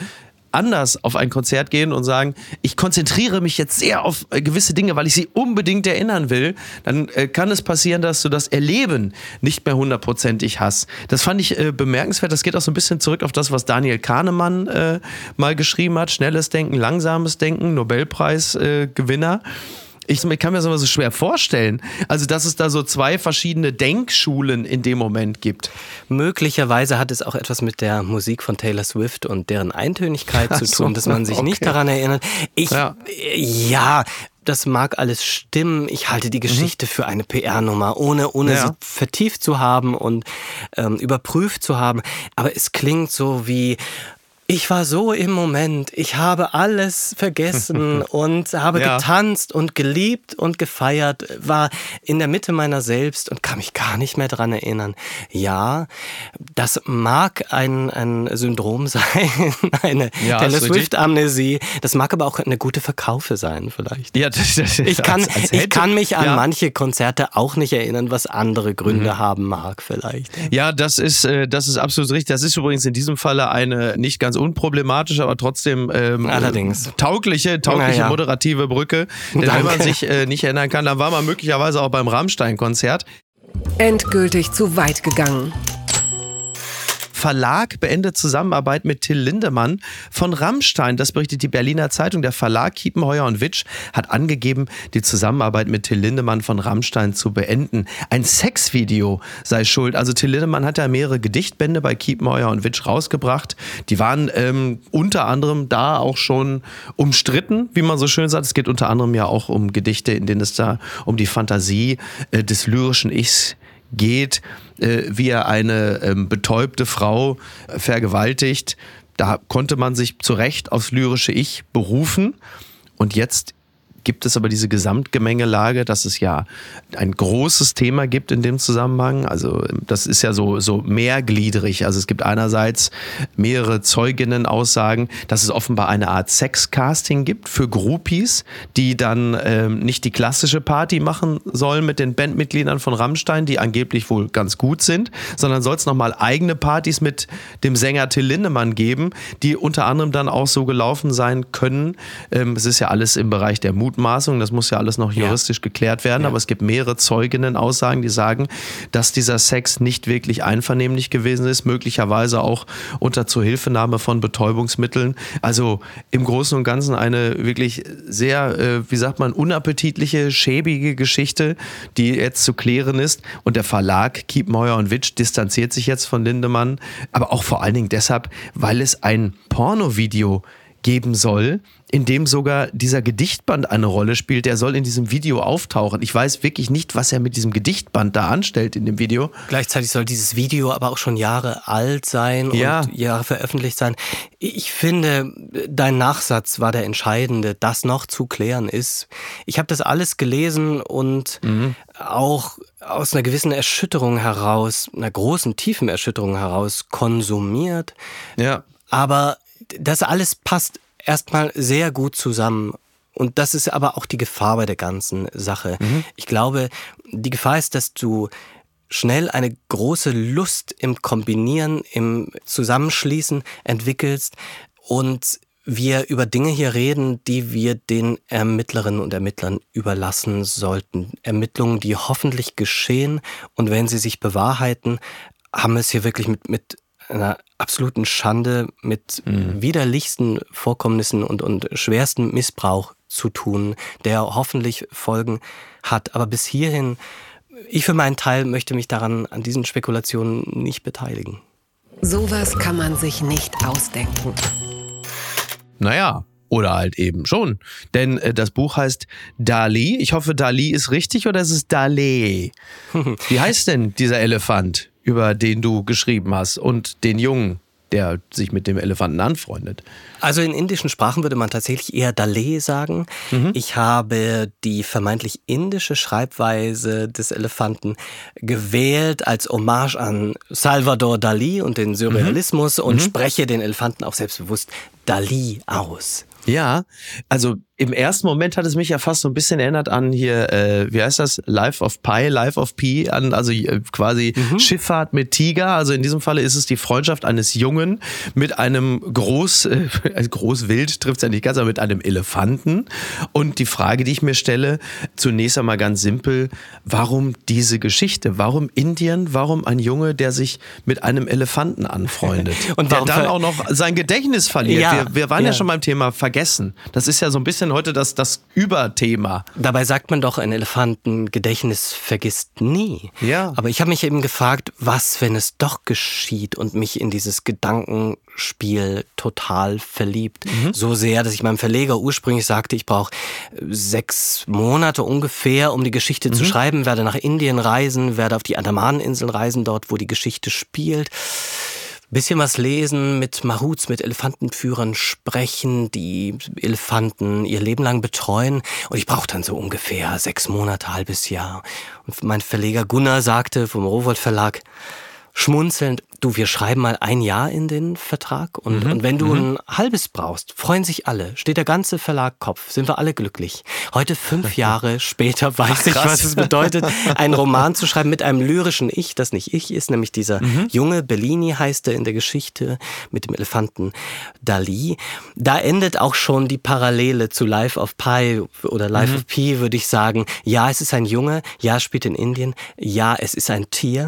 anders auf ein Konzert gehen und sagen, ich konzentriere mich jetzt sehr auf äh, gewisse Dinge, weil ich sie unbedingt erinnern will, dann äh, kann es passieren, dass du das Erleben nicht mehr hundertprozentig hast. Das fand ich äh, bemerkenswert. Das geht auch so ein bisschen zurück auf das, was Daniel Kahnemann mal geschrieben hat. Schnelles Denken, langsames Denken, Nobelpreisgewinner. Äh, Ich kann mir das immer so schwer vorstellen. Also, dass es da so zwei verschiedene Denkschulen in dem Moment gibt. Möglicherweise hat es auch etwas mit der Musik von Taylor Swift und deren Eintönigkeit zu Ach so, tun, dass man sich nicht okay. daran erinnert. Ich, Ja. ja, das mag alles stimmen. Ich halte die Geschichte für eine PR-Nummer, ohne, ohne Mhm. Ja. sie vertieft zu haben und ähm, überprüft zu haben. Aber es klingt so wie, ich war so im Moment, ich habe alles vergessen und habe Ja. getanzt und geliebt und gefeiert, war in der Mitte meiner selbst und kann mich gar nicht mehr dran erinnern. Ja, das mag ein, ein Syndrom sein, eine Ja, Taylor. Swift-Amnesie. Das mag aber auch eine gute Verkaufe sein, vielleicht. Ja, das, das, Ich kann, als- als ich kann mich an ja. Mhm. manche Konzerte auch nicht erinnern, was andere Gründe haben mag, vielleicht. Ja, das ist, äh, das ist absolut richtig. Das ist übrigens in diesem Falle eine nicht ganz unproblematische, aber trotzdem ähm, Allerdings. taugliche, taugliche ja. moderative Brücke. Denn wenn Danke. man sich äh, nicht erinnern kann, dann war man möglicherweise auch beim Rammstein-Konzert. Endgültig zu weit gegangen. Verlag beendet Zusammenarbeit mit Till Lindemann von Rammstein. Das berichtet die Berliner Zeitung. Der Verlag Kiepenheuer und Witsch hat angegeben, die Zusammenarbeit mit Till Lindemann von Rammstein zu beenden. Ein Sexvideo sei schuld. Also Till Lindemann hat ja mehrere Gedichtbände bei Kiepenheuer und Witsch rausgebracht. Die waren ähm, unter anderem da auch schon umstritten, wie man so schön sagt. Es geht unter anderem ja auch um Gedichte, in denen es da um die Fantasie äh, des lyrischen Ichs geht, äh, wie er eine ähm, betäubte Frau äh, vergewaltigt. Da konnte man sich zu Recht aufs lyrische Ich berufen. Und jetzt gibt es aber diese Gesamtgemengelage, dass es ja ein großes Thema gibt in dem Zusammenhang. Also das ist ja so, so mehrgliedrig. Also es gibt einerseits mehrere Zeuginnen-Aussagen, dass es offenbar eine Art Sexcasting gibt für Groupies, die dann ähm, nicht die klassische Party machen sollen mit den Bandmitgliedern von Rammstein, die angeblich wohl ganz gut sind, sondern soll es nochmal eigene Partys mit dem Sänger Till Lindemann geben, die unter anderem dann auch so gelaufen sein können. Ähm, es ist ja alles im Bereich der Mutmaßung, das muss ja alles noch Ja. juristisch geklärt werden, aber es gibt mehrere Zeuginnen-Aussagen, die sagen, dass dieser Sex nicht wirklich einvernehmlich gewesen ist, möglicherweise auch unter Zuhilfenahme von Betäubungsmitteln. Also im Großen und Ganzen eine wirklich sehr, äh, wie sagt man, unappetitliche, schäbige Geschichte, die jetzt zu klären ist. Und der Verlag Kiepenheuer und Witsch distanziert sich jetzt von Lindemann, aber auch vor allen Dingen deshalb, weil es ein Pornovideo geben soll, in dem sogar dieser Gedichtband eine Rolle spielt. Der soll in diesem Video auftauchen. Ich weiß wirklich nicht, was er mit diesem Gedichtband da anstellt in dem Video. Gleichzeitig soll dieses Video aber auch schon Jahre alt sein Ja. und Jahre veröffentlicht sein. Ich finde, dein Nachsatz war der entscheidende, das noch zu klären ist. Ich habe das alles gelesen und auch aus einer gewissen Erschütterung heraus, einer großen, tiefen Erschütterung heraus konsumiert. Ja. Aber das alles passt erstmal sehr gut zusammen. Und das ist aber auch die Gefahr bei der ganzen Sache. Ich glaube, die Gefahr ist, dass du schnell eine große Lust im Kombinieren, im Zusammenschließen entwickelst und wir über Dinge hier reden, die wir den Ermittlerinnen und Ermittlern überlassen sollten. Ermittlungen, die hoffentlich geschehen und wenn sie sich bewahrheiten, haben wir es hier wirklich mit, mit einer absoluten Schande, mit widerlichsten Vorkommnissen und, und schwersten Missbrauch zu tun, der hoffentlich Folgen hat. Aber bis hierhin, ich für meinen Teil möchte mich daran, an diesen Spekulationen nicht beteiligen. Sowas kann man sich nicht ausdenken. Naja, oder halt eben schon. Denn äh, das Buch heißt Dali. Ich hoffe, Dali ist richtig oder ist es Dali? Wie heißt denn dieser Elefant, über den du geschrieben hast und den Jungen, der sich mit dem Elefanten anfreundet? Also in indischen Sprachen würde man tatsächlich eher Dalé sagen. Ich habe die vermeintlich indische Schreibweise des Elefanten gewählt als Hommage an Salvador Dali und den Surrealismus und spreche den Elefanten auch selbstbewusst Dali aus. Ja, also im ersten Moment hat es mich ja fast so ein bisschen erinnert an hier, äh, wie heißt das? Life of Pi, Life of Pi, an also äh, quasi Schifffahrt mit Tiger. Also in diesem Falle ist es die Freundschaft eines Jungen mit einem Groß, äh, Großwild trifft es ja nicht ganz, aber mit einem Elefanten. Und die Frage, die ich mir stelle, zunächst einmal ganz simpel, warum diese Geschichte? Warum Indien? Warum ein Junge, der sich mit einem Elefanten anfreundet? Und der dann auch noch sein Gedächtnis verliert. Ja, wir, wir waren ja. ja. schon beim Thema Vergessen. Das ist ja so ein bisschen heute das, das Überthema. Dabei sagt man doch, ein Elefantengedächtnis vergisst nie. Ja. Aber ich habe mich eben gefragt, was, wenn es doch geschieht und mich in dieses Gedankenspiel total verliebt. So sehr, dass ich meinem Verleger ursprünglich sagte, ich brauche sechs Monate ungefähr, um die Geschichte zu schreiben, werde nach Indien reisen, werde auf die Andamaneninseln reisen, dort, wo die Geschichte spielt bisschen was lesen, mit Maruts, mit Elefantenführern sprechen, die Elefanten ihr Leben lang betreuen. Und ich brauche dann so ungefähr sechs Monate, halbes Jahr. Und mein Verleger Gunnar sagte vom Rowold Verlag, schmunzelnd, du, wir schreiben mal ein Jahr in den Vertrag und, und wenn du ein halbes brauchst, freuen sich alle, steht der ganze Verlag Kopf, sind wir alle glücklich. Heute, fünf Jahre später, weiß ich, krass. was es bedeutet, einen Roman zu schreiben mit einem lyrischen Ich, das nicht ich ist, nämlich dieser junge Bellini heißt er in der Geschichte mit dem Elefanten Dali. Da endet auch schon die Parallele zu Life of Pi oder Life of Pi, würde ich sagen. Ja, es ist ein Junge, ja, es spielt in Indien, ja, es ist ein Tier,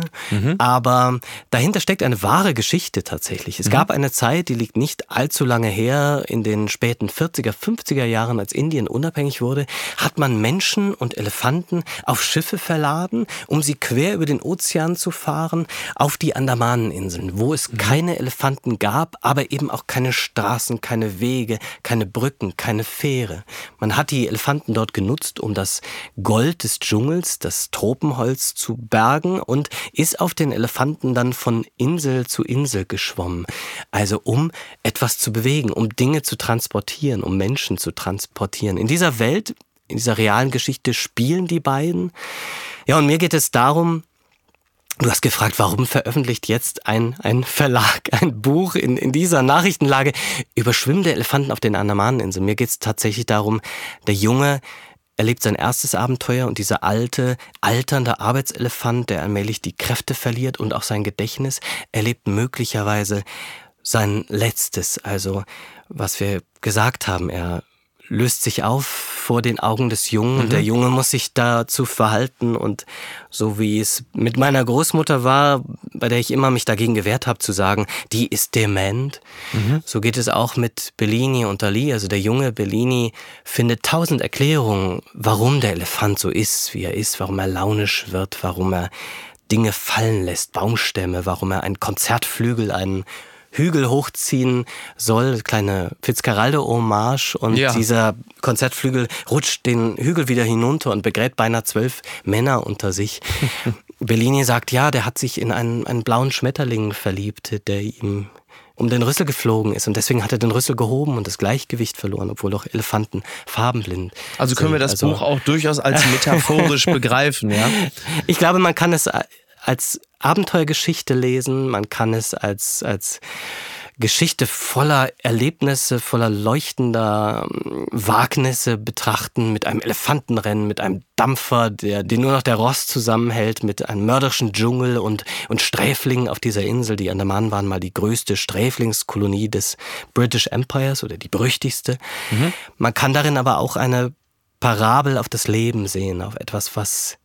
aber dahinter steckt eine wahre Geschichte tatsächlich. Es gab eine Zeit, die liegt nicht allzu lange her, in den späten 40er, 50er Jahren, als Indien unabhängig wurde, hat man Menschen und Elefanten auf Schiffe verladen, um sie quer über den Ozean zu fahren, auf die Andamaneninseln, wo es keine Elefanten gab, aber eben auch keine Straßen, keine Wege, keine Brücken, keine Fähre. Man hat die Elefanten dort genutzt, um das Gold des Dschungels, das Tropenholz zu bergen und ist auf den Elefanten dann von Insel zu Insel geschwommen. Also um etwas zu bewegen, um Dinge zu transportieren, um Menschen zu transportieren. In dieser Welt, in dieser realen Geschichte spielen die beiden. Ja, und mir geht es darum, Du hast gefragt, warum veröffentlicht jetzt ein, ein Verlag ein Buch in, in dieser Nachrichtenlage über schwimmende Elefanten auf den Andamaneninseln? Mir geht es tatsächlich darum, der Junge erlebt sein erstes Abenteuer und dieser alte, alternde Arbeitselefant, der allmählich die Kräfte verliert und auch sein Gedächtnis, erlebt möglicherweise sein letztes, also was wir gesagt haben, er löst sich auf vor den Augen des Jungen und der Junge muss sich dazu verhalten. Und so wie es mit meiner Großmutter war, bei der ich immer mich dagegen gewehrt habe zu sagen, die ist dement, so geht es auch mit Bellini und Dali. Also der junge Bellini findet tausend Erklärungen, warum der Elefant so ist, wie er ist, warum er launisch wird, warum er Dinge fallen lässt, Baumstämme, warum er einen Konzertflügel, einen Hügel hochziehen soll, kleine Fitzcarraldo-Hommage und Ja. dieser Konzertflügel rutscht den Hügel wieder hinunter und begräbt beinahe zwölf Männer unter sich. Bellini sagt, ja, der hat sich in einen, einen blauen Schmetterling verliebt, der ihm um den Rüssel geflogen ist und deswegen hat er den Rüssel gehoben und das Gleichgewicht verloren, obwohl auch Elefanten farbenblind Also können wir sind. das Also- Buch auch durchaus als metaphorisch begreifen, ja? ich glaube, man kann es als Abenteuergeschichte lesen, man kann es als, als Geschichte voller Erlebnisse, voller leuchtender ähm, Wagnisse betrachten, mit einem Elefantenrennen, mit einem Dampfer, der, den nur noch der Rost zusammenhält, mit einem mörderischen Dschungel und, und Sträflingen auf dieser Insel. Die Andamanen waren mal die größte Sträflingskolonie des British Empires oder die berüchtigste. Man kann darin aber auch eine Parabel auf das Leben sehen, auf etwas, was,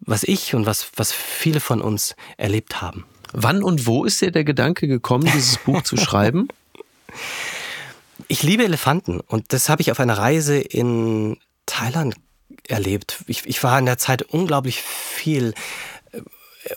was ich und was, was viele von uns erlebt haben. Wann und wo ist dir der Gedanke gekommen, dieses Buch zu schreiben? Ich liebe Elefanten und das habe ich auf einer Reise in Thailand erlebt. Ich, ich war in der Zeit unglaublich viel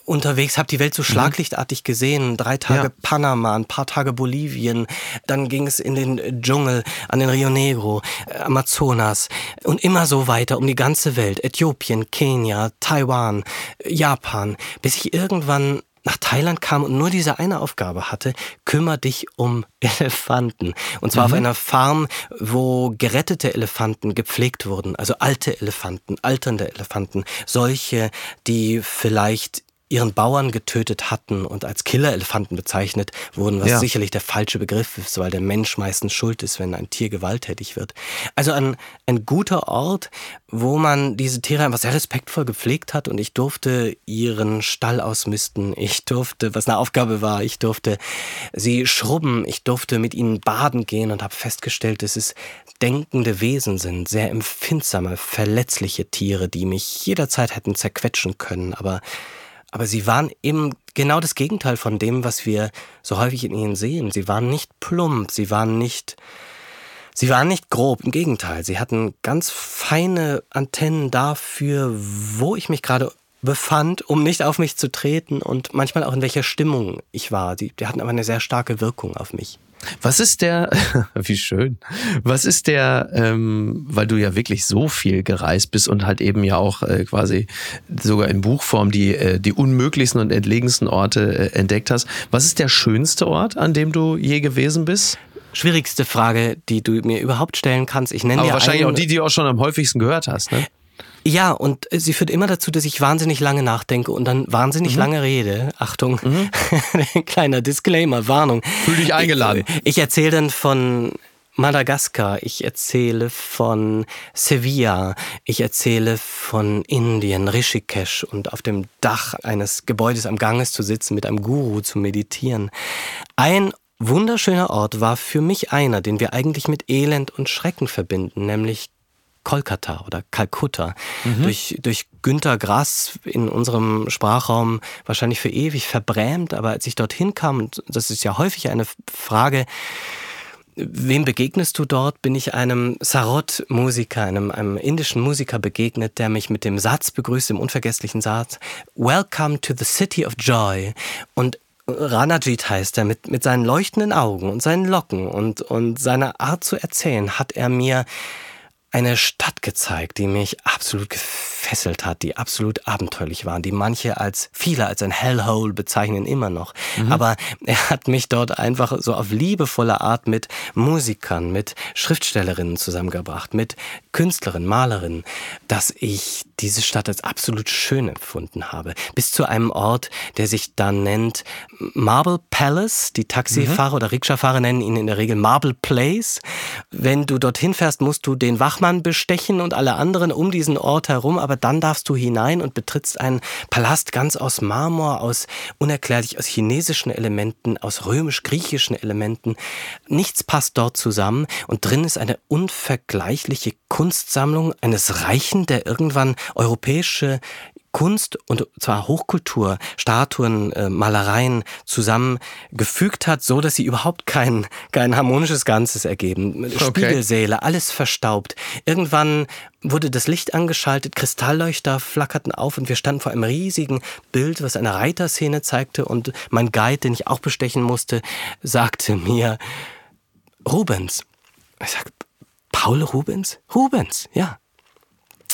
unterwegs, habe die Welt so schlaglichtartig gesehen. Drei Tage Ja. Panama, ein paar Tage Bolivien, dann ging es in den Dschungel, an den Rio Negro, äh, Amazonas und immer so weiter um die ganze Welt. Äthiopien, Kenia, Taiwan, Japan, bis ich irgendwann nach Thailand kam und nur diese eine Aufgabe hatte, kümmer dich um Elefanten. Und zwar auf einer Farm, wo gerettete Elefanten gepflegt wurden, also alte Elefanten, alternde Elefanten, solche, die vielleicht ihren Bauern getötet hatten und als Killerelefanten bezeichnet wurden, was Ja. sicherlich der falsche Begriff ist, weil der Mensch meistens schuld ist, wenn ein Tier gewalttätig wird. Also ein, ein guter Ort, wo man diese Tiere einfach sehr respektvoll gepflegt hat und ich durfte ihren Stall ausmisten. Ich durfte, was eine Aufgabe war, ich durfte sie schrubben, ich durfte mit ihnen baden gehen und habe festgestellt, dass es denkende Wesen sind, sehr empfindsame, verletzliche Tiere, die mich jederzeit hätten zerquetschen können, aber aber sie waren eben genau das Gegenteil von dem, was wir so häufig in ihnen sehen. Sie waren nicht plump, sie waren nicht, sie waren nicht grob. Im Gegenteil, sie hatten ganz feine Antennen dafür, wo ich mich gerade befand, um nicht auf mich zu treten und manchmal auch in welcher Stimmung ich war. Die, die hatten aber eine sehr starke Wirkung auf mich. Was ist der, wie schön, was ist der, ähm, weil du ja wirklich so viel gereist bist und halt eben ja auch äh, quasi sogar in Buchform die, äh, die unmöglichsten und entlegensten Orte äh, entdeckt hast. Was ist der schönste Ort, an dem du je gewesen bist? Schwierigste Frage, die du mir überhaupt stellen kannst. Ich nenne Aber dir wahrscheinlich einen, auch die, die du auch schon am häufigsten gehört hast, ne? Ja, und äh, sie führt immer dazu, dass ich wahnsinnig lange nachdenke und dann wahnsinnig Mhm. lange rede. Achtung, kleiner Disclaimer, Warnung. Fühl dich eingeladen. Ich, ich erzähle dann von Madagaskar, ich erzähle von Sevilla, ich erzähle von Indien, Rishikesh und auf dem Dach eines Gebäudes am Ganges zu sitzen, mit einem Guru zu meditieren. Ein wunderschöner Ort war für mich einer, den wir eigentlich mit Elend und Schrecken verbinden, nämlich Kolkata oder Kalkutta. Durch, durch Günter Grass in unserem Sprachraum wahrscheinlich für ewig verbrämt, aber als ich dorthin kam, und das ist ja häufig eine Frage, Wem begegnest du dort? Bin ich einem Sarod-Musiker, einem, einem indischen Musiker begegnet, der mich mit dem Satz begrüßt, dem unvergesslichen Satz, Welcome to the City of Joy. Und Ranajit heißt er, mit, mit seinen leuchtenden Augen und seinen Locken und, und seiner Art zu erzählen, hat er mir eine Stadt gezeigt, die mich absolut gefesselt hat, die absolut abenteuerlich war, die manche als, viele als ein Hellhole bezeichnen immer noch. Aber er hat mich dort einfach so auf liebevolle Art mit Musikern, mit Schriftstellerinnen zusammengebracht, mit Künstlerinnen, Malerinnen, dass ich diese Stadt als absolut schön empfunden habe. Bis zu einem Ort, der sich dann nennt Marble Palace. Die Taxifahrer oder Rikscha-Fahrer nennen ihn in der Regel Marble Place. Wenn du dorthin fährst, musst du den Wachmann bestechen und alle anderen um diesen Ort herum, aber dann darfst du hinein und betrittst einen Palast ganz aus Marmor, aus unerklärlich aus chinesischen Elementen, aus römisch-griechischen Elementen. Nichts passt dort zusammen und drin ist eine unvergleichliche Kunstsammlung eines Reichen, der irgendwann europäische Kunst und zwar Hochkultur, Statuen, äh, Malereien zusammengefügt hat, so dass sie überhaupt kein, kein harmonisches Ganzes ergeben. Okay. Spiegelsäle, alles verstaubt. Irgendwann wurde das Licht angeschaltet, Kristallleuchter flackerten auf und wir standen vor einem riesigen Bild, was eine Reiterszene zeigte und mein Guide, den ich auch bestechen musste, sagte mir, Rubens. Ich sag, Paul Rubens? Rubens, ja.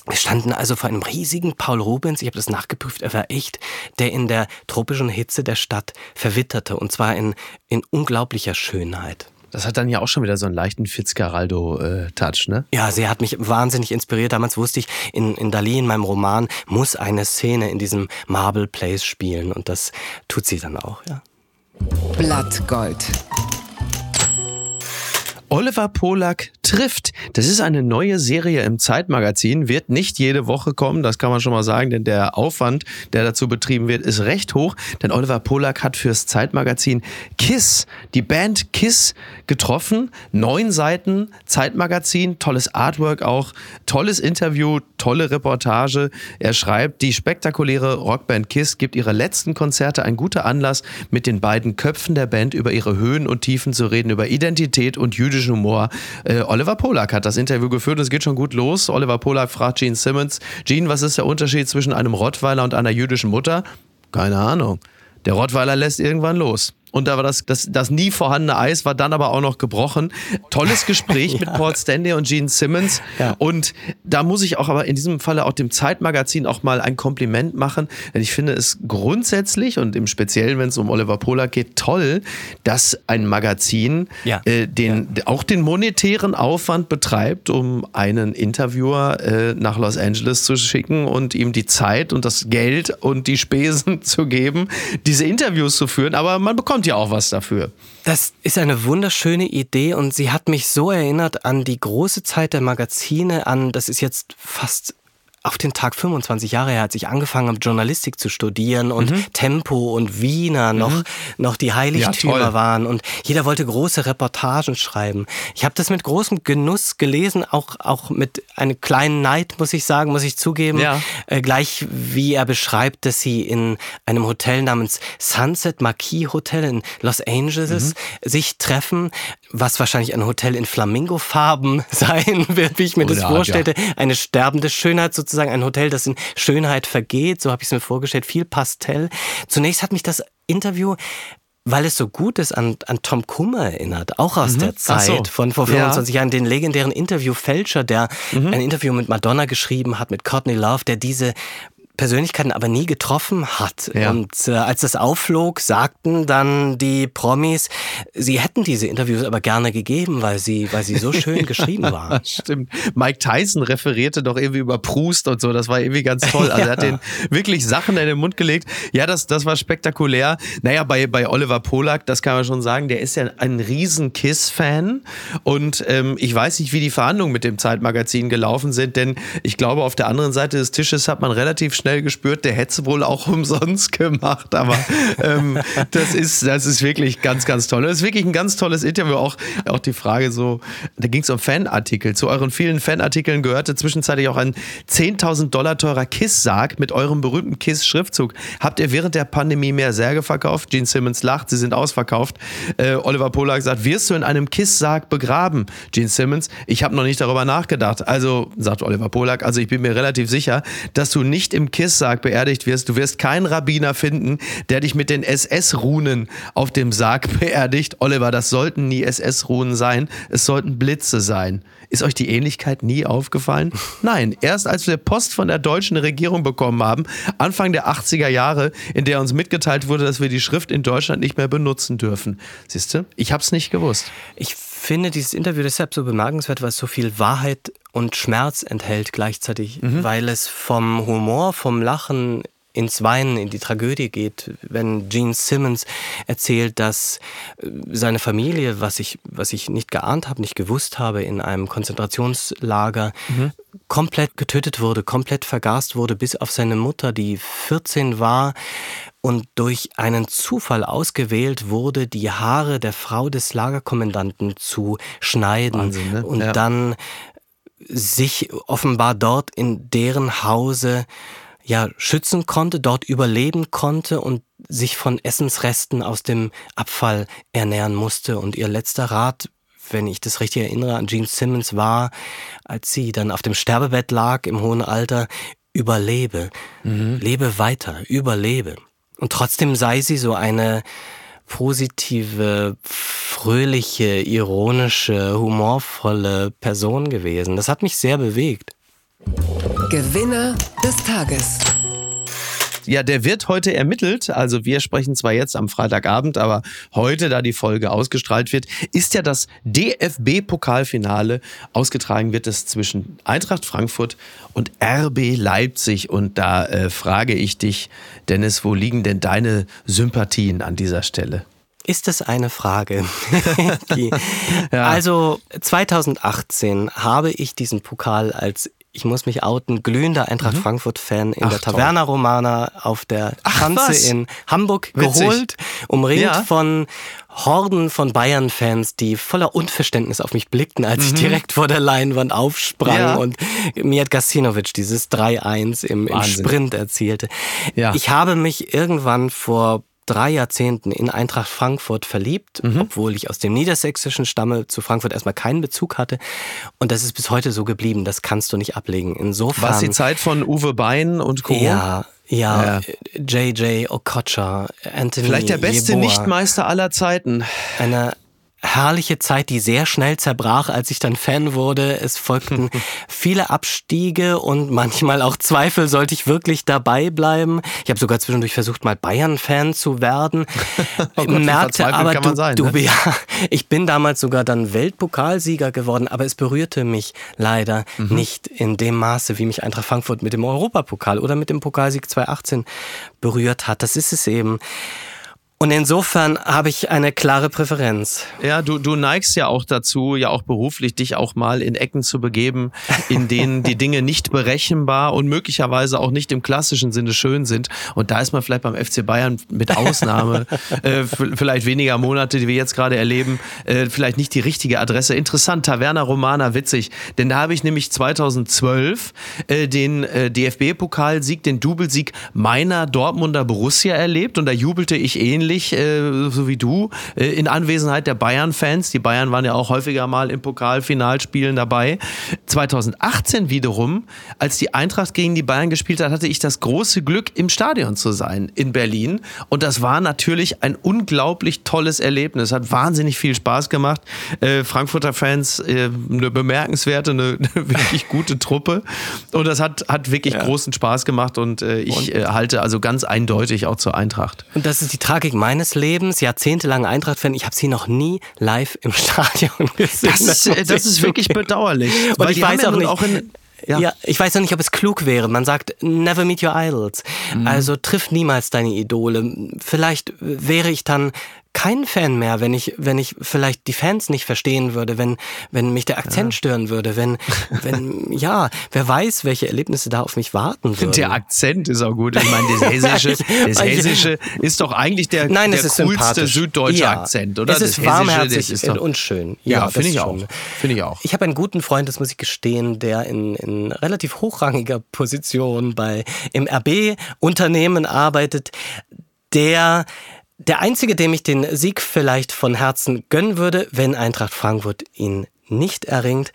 Wir standen also vor einem riesigen Paul Rubens, ich habe das nachgeprüft, er war echt, der in der tropischen Hitze der Stadt verwitterte und zwar in, in unglaublicher Schönheit. Das hat dann ja auch schon wieder so einen leichten Fitzcarraldo-Touch, ne? Ja, sie hat mich wahnsinnig inspiriert. Damals wusste ich, in, in Dali, in meinem Roman, muss eine Szene in diesem Marble Place spielen und das tut sie dann auch, ja. Blattgold. Oliver Polak trifft. Das ist eine neue Serie im Zeitmagazin, wird nicht jede Woche kommen, das kann man schon mal sagen, denn der Aufwand, der dazu betrieben wird, ist recht hoch. Denn Oliver Polak hat fürs Zeitmagazin Kiss, die Band Kiss, getroffen. Neun Seiten Zeitmagazin, tolles Artwork auch, tolles Interview, tolle Reportage. Er schreibt, die spektakuläre Rockband Kiss gibt ihre letzten Konzerte ein guter Anlass, mit den beiden Köpfen der Band über ihre Höhen und Tiefen zu reden, über Identität und jüdischen Humor. Äh, Oliver Polak hat das Interview geführt und es geht schon gut los. Oliver Polak fragt Gene Simmons, Gene, was ist der Unterschied zwischen einem Rottweiler und einer jüdischen Mutter? Keine Ahnung. Der Rottweiler lässt irgendwann los und da war das, das, das nie vorhandene Eis war dann aber auch noch gebrochen. Tolles Gespräch ja. mit Paul Stanley und Gene Simmons. Ja. Und da muss ich auch aber in diesem Falle auch dem Zeitmagazin auch mal ein Kompliment machen, denn ich finde es grundsätzlich und im Speziellen, wenn es um Oliver Pola geht, toll, dass ein Magazin ja. äh, den, auch den monetären Aufwand betreibt, um einen Interviewer äh, nach Los Angeles zu schicken und ihm die Zeit und das Geld und die Spesen zu geben, diese Interviews zu führen. Aber man bekommt ja auch was dafür. Das ist eine wunderschöne Idee und sie hat mich so erinnert an die große Zeit der Magazine, an, das ist jetzt fast auf den Tag 25 Jahre her, als ich angefangen habe, Journalistik zu studieren und mhm. Tempo und Wiener noch, mhm. noch die Heiligtümer ja, waren und jeder wollte große Reportagen schreiben. Ich habe das mit großem Genuss gelesen, auch, auch mit einem kleinen Neid, muss ich sagen, muss ich zugeben. Ja. Äh, gleich wie er beschreibt, dass sie in einem Hotel namens Sunset Marquis Hotel in Los Angeles mhm. sich treffen, was wahrscheinlich ein Hotel in Flamingo-Farben sein wird, wie ich mir Oder, das vorstellte. Ja. Eine sterbende Schönheit sozusagen, ein Hotel, das in Schönheit vergeht. So habe ich es mir vorgestellt. Viel Pastell. Zunächst hat mich das Interview weil es so gut ist, an, an Tom Kummer erinnert, auch aus mhm. der Zeit so. von vor 25 ja. Jahren, den legendären Interviewfälscher, der mhm. ein Interview mit Madonna geschrieben hat, mit Courtney Love, der diese Persönlichkeiten aber nie getroffen hat. Ja. Und äh, als das aufflog, sagten dann die Promis, sie hätten diese Interviews aber gerne gegeben, weil sie, weil sie so schön geschrieben waren. Stimmt. Mike Tyson referierte doch irgendwie über Proust und so. Das war irgendwie ganz toll. Also ja. er hat den wirklich Sachen in den Mund gelegt. Ja, das, das war spektakulär. Naja, bei, bei Oliver Polak, das kann man schon sagen, der ist ja ein riesen Kiss-Fan. Und ähm, ich weiß nicht, wie die Verhandlungen mit dem Zeitmagazin gelaufen sind, denn ich glaube, auf der anderen Seite des Tisches hat man relativ schnell schnell gespürt, der hätte es wohl auch umsonst gemacht. Aber ähm, das, ist, das ist wirklich ganz, ganz toll. Das ist wirklich ein ganz tolles Interview. Auch, auch die Frage so, da ging es um Fanartikel. Zu euren vielen Fanartikeln gehörte zwischenzeitlich auch ein 10.000 Dollar teurer Kiss-Sarg mit eurem berühmten Kiss-Schriftzug. Habt ihr während der Pandemie mehr Särge verkauft? Gene Simmons lacht, sie sind ausverkauft. Äh, Oliver Polak sagt, wirst du in einem Kiss-Sarg begraben? Gene Simmons, ich habe noch nicht darüber nachgedacht. Also, sagt Oliver Polak, also ich bin mir relativ sicher, dass du nicht im Kisssarg beerdigt wirst, du wirst keinen Rabbiner finden, der dich mit den SS-Runen auf dem Sarg beerdigt. Oliver, das sollten nie SS-Runen sein, es sollten Blitze sein. Ist euch die Ähnlichkeit nie aufgefallen? Nein, erst als wir Post von der deutschen Regierung bekommen haben, Anfang der 80er Jahre, in der uns mitgeteilt wurde, dass wir die Schrift in Deutschland nicht mehr benutzen dürfen. Siehst du, ich hab's nicht gewusst. Ich finde dieses Interview deshalb so bemerkenswert, weil es so viel Wahrheit und Schmerz enthält gleichzeitig, mhm. weil es vom Humor, vom Lachen ins Weinen, in die Tragödie geht, wenn Gene Simmons erzählt, dass äh, seine Familie, was ich, was ich nicht geahnt habe, nicht gewusst habe, in einem Konzentrationslager mhm. komplett getötet wurde, komplett vergast wurde, bis auf seine Mutter, die 14 war und durch einen Zufall ausgewählt wurde, die Haare der Frau des Lagerkommandanten zu schneiden Wahnsinn, ne? und ja. dann sich offenbar dort in deren Hause ja schützen konnte, dort überleben konnte und sich von Essensresten aus dem Abfall ernähren musste. Und ihr letzter Rat, wenn ich das richtig erinnere, an Jean Simmons war, als sie dann auf dem Sterbebett lag im hohen Alter, überlebe, mhm. lebe weiter, überlebe. Und trotzdem sei sie so eine positive, fröhliche, ironische, humorvolle Person gewesen. Das hat mich sehr bewegt. Gewinner des Tages. Ja, der wird heute ermittelt. Also wir sprechen zwar jetzt am Freitagabend, aber heute, da die Folge ausgestrahlt wird, ist ja das DFB-Pokalfinale. Ausgetragen wird es zwischen Eintracht Frankfurt und RB Leipzig. Und da äh, frage ich dich, Dennis, wo liegen denn deine Sympathien an dieser Stelle? Ist es eine Frage? ja. Also 2018 habe ich diesen Pokal als ich muss mich outen, glühender Eintracht mhm. Frankfurt-Fan in Ach, der Taverna toll. Romana auf der Schanze in Hamburg Witzig. geholt, umringt ja. von Horden von Bayern-Fans, die voller Unverständnis auf mich blickten, als mhm. ich direkt vor der Leinwand aufsprang ja. und Mijat Gasinovic dieses 3-1 im, im, Sprint erzielte. Ja. Ich habe mich irgendwann vor drei Jahrzehnten in Eintracht Frankfurt verliebt, mhm. obwohl ich aus dem Niedersächsischen stamme, zu Frankfurt erstmal keinen Bezug hatte. Und das ist bis heute so geblieben, das kannst du nicht ablegen. Insofern. War es die Zeit von Uwe Bein und Co.? Ja, ja, ja. JJ Okocha, Anthony Vielleicht der beste Jeboa. Nichtmeister aller Zeiten. Eine herrliche Zeit, die sehr schnell zerbrach, als ich dann Fan wurde. Es folgten viele Abstiege und manchmal auch Zweifel, sollte ich wirklich dabei bleiben. Ich habe sogar zwischendurch versucht, mal Bayern-Fan zu werden. oh Gott, merkte aber, du, sein, du, ne? ja, ich bin damals sogar dann Weltpokalsieger geworden, aber es berührte mich leider mhm. nicht in dem Maße, wie mich Eintracht Frankfurt mit dem Europapokal oder mit dem Pokalsieg 2018 berührt hat. Das ist es eben. Und insofern habe ich eine klare Präferenz. Ja, du, du neigst ja auch dazu, ja auch beruflich, dich auch mal in Ecken zu begeben, in denen die Dinge nicht berechenbar und möglicherweise auch nicht im klassischen Sinne schön sind. Und da ist man vielleicht beim FC Bayern mit Ausnahme, äh, vielleicht weniger Monate, die wir jetzt gerade erleben, äh, vielleicht nicht die richtige Adresse. Interessant, Taverna Romana, witzig. Denn da habe ich nämlich 2012 äh, den äh, DFB-Pokalsieg, den Doublesieg meiner Dortmunder Borussia erlebt und da jubelte ich ähnlich ähnlich, äh, so wie du, äh, in Anwesenheit der Bayern-Fans. Die Bayern waren ja auch häufiger mal im Pokalfinalspielen dabei. 2018 wiederum, als die Eintracht gegen die Bayern gespielt hat, hatte ich das große Glück, im Stadion zu sein in Berlin. Und das war natürlich ein unglaublich tolles Erlebnis. Hat wahnsinnig viel Spaß gemacht. Äh, Frankfurter Fans, äh, eine bemerkenswerte, eine, eine, wirklich gute Truppe. Und das hat, hat wirklich ja. großen Spaß gemacht. Und äh, ich und? Äh, halte also ganz eindeutig auch zur Eintracht. Und das ist die Tragik meines Lebens, jahrzehntelang Eintracht-Fan. Ich habe sie noch nie live im Stadion gesehen. Das, ist, das, das ist wirklich bedauerlich. Und ich weiß auch nicht. Auch in, ja. ja. ich weiß noch nicht, ob es klug wäre. Man sagt, never meet your idols. Mhm. Also triff niemals deine Idole. Vielleicht wäre ich dann kein Fan mehr, wenn ich, wenn ich vielleicht die Fans nicht verstehen würde, wenn, wenn mich der Akzent ja. stören würde, wenn, wenn, ja, wer weiß, welche Erlebnisse da auf mich warten würden. Der Akzent ist auch gut. Ich meine, das Hessische, das Hessische ist doch eigentlich der, Nein, der coolste süddeutsche ja. Akzent, oder? Es ist das warmherzig ist doch, und schön. Ja, ja finde ich auch. Finde ich auch. Ich habe einen guten Freund, das muss ich gestehen, der in, in relativ hochrangiger Position bei, im RB-Unternehmen arbeitet, der der einzige, dem ich den Sieg vielleicht von Herzen gönnen würde, wenn Eintracht Frankfurt ihn nicht erringt.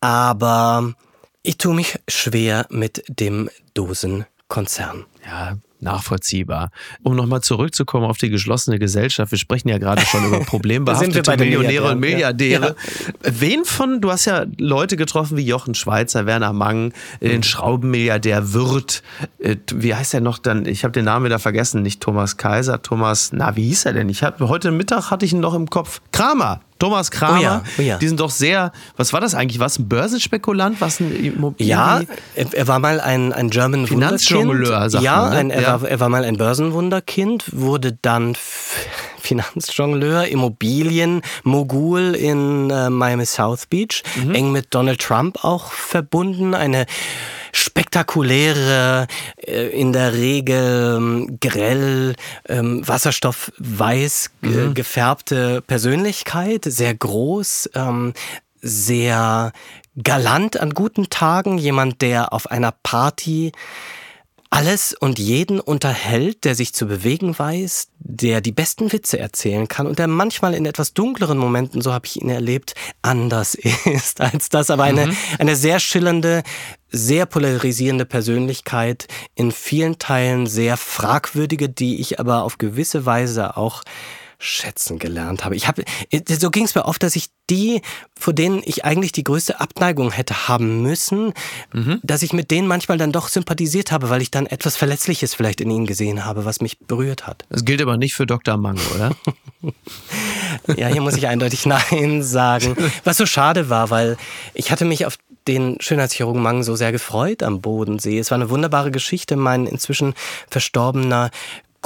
Aber ich tue mich schwer mit dem Dosenkonzern. Ja, nachvollziehbar. Um nochmal zurückzukommen auf die geschlossene Gesellschaft, wir sprechen ja gerade schon über problembehaftete Millionäre und Milliardäre. Ja. Wen von, du hast ja Leute getroffen wie Jochen Schweizer, Werner Mang, äh, den mhm. Schraubenmilliardär Wirth, äh, wie heißt er noch dann, ich habe den Namen wieder vergessen, nicht Thomas Kaiser, Thomas, na wie hieß er denn? Ich habe heute Mittag hatte ich ihn noch im Kopf. Kramer, Thomas Kramer, oh ja, oh ja. die sind doch sehr, was war das eigentlich? Was ein Börsenspekulant? Was ein Immobilien? Ja, er war mal ein, ein German Finanzjongleur, sagt ja, man. Ne? Ein, er, ja. War, er war mal ein Börsenwunderkind, wurde dann Finanzjongleur, Immobilienmogul in äh, Miami South Beach, mhm. eng mit Donald Trump auch verbunden, eine spektakuläre, äh, in der Regel ähm, grell, ähm, wasserstoffweiß mhm. gefärbte Persönlichkeit, sehr groß, ähm, sehr galant an guten Tagen, jemand, der auf einer Party alles und jeden unterhält, der sich zu bewegen weiß, der die besten Witze erzählen kann und der manchmal in etwas dunkleren Momenten, so habe ich ihn erlebt, anders ist als das. Aber eine, mhm. eine sehr schillernde, sehr polarisierende Persönlichkeit, in vielen Teilen sehr fragwürdige, die ich aber auf gewisse Weise auch schätzen gelernt habe. Ich habe, so ging es mir oft, dass ich die, vor denen ich eigentlich die größte Abneigung hätte haben müssen, mhm. dass ich mit denen manchmal dann doch sympathisiert habe, weil ich dann etwas Verletzliches vielleicht in ihnen gesehen habe, was mich berührt hat. Das gilt aber nicht für Dr. Mang, oder? ja, hier muss ich eindeutig Nein sagen. Was so schade war, weil ich hatte mich auf den Schönheitschirurgen Mang so sehr gefreut am Bodensee. Es war eine wunderbare Geschichte. Mein inzwischen verstorbener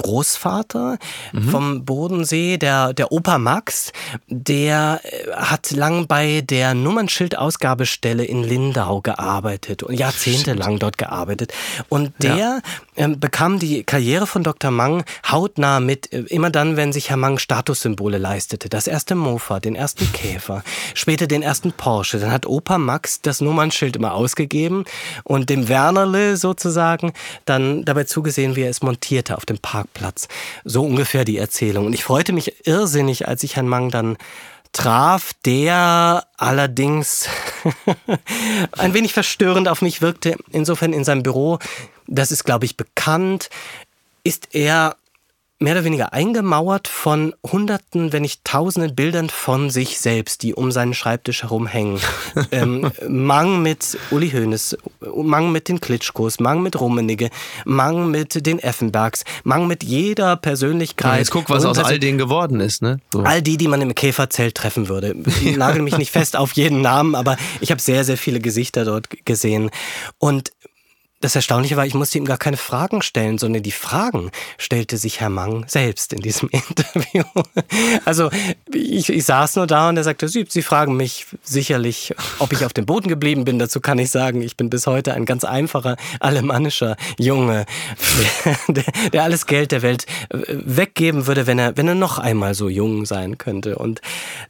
Großvater mhm. vom Bodensee, der, der Opa Max, der äh, hat lang bei der Nummernschildausgabestelle in Lindau gearbeitet und jahrzehntelang dort gearbeitet. Und der ja. Ähm, bekam die Karriere von Dr. Mang hautnah mit, äh, immer dann, wenn sich Herr Mang Statussymbole leistete. Das erste Mofa, den ersten Käfer, später den ersten Porsche. Dann hat Opa Max das Nummernschild immer ausgegeben und dem Wernerle sozusagen dann dabei zugesehen, wie er es montierte auf dem Park Parkplatz. So ungefähr die Erzählung. Und ich freute mich irrsinnig, als ich Herrn Mang dann traf, der allerdings ein wenig verstörend auf mich wirkte. Insofern in seinem Büro, das ist, glaube ich, bekannt, ist er mehr oder weniger eingemauert von Hunderten, wenn nicht Tausenden Bildern von sich selbst, die um seinen Schreibtisch herumhängen. ähm, Mang mit Uli Hoeneß, Mang mit den Klitschkos, Mang mit Rummenigge, Mang mit den Effenbergs, Mang mit jeder Persönlichkeit. Ja, jetzt guck, was aus all denen geworden ist, ne? So. All die, die man im Käferzelt treffen würde. Ich nagel mich nicht fest auf jeden Namen, aber ich habe sehr, sehr viele Gesichter dort gesehen. Und das Erstaunliche war, ich musste ihm gar keine Fragen stellen, sondern die Fragen stellte sich Herr Mang selbst in diesem Interview. Also ich, ich saß nur da und er sagte, Sie, Sie fragen mich sicherlich, ob ich auf dem Boden geblieben bin. Dazu kann ich sagen, ich bin bis heute ein ganz einfacher alemannischer Junge, der, der alles Geld der Welt weggeben würde, wenn er, wenn er noch einmal so jung sein könnte. Und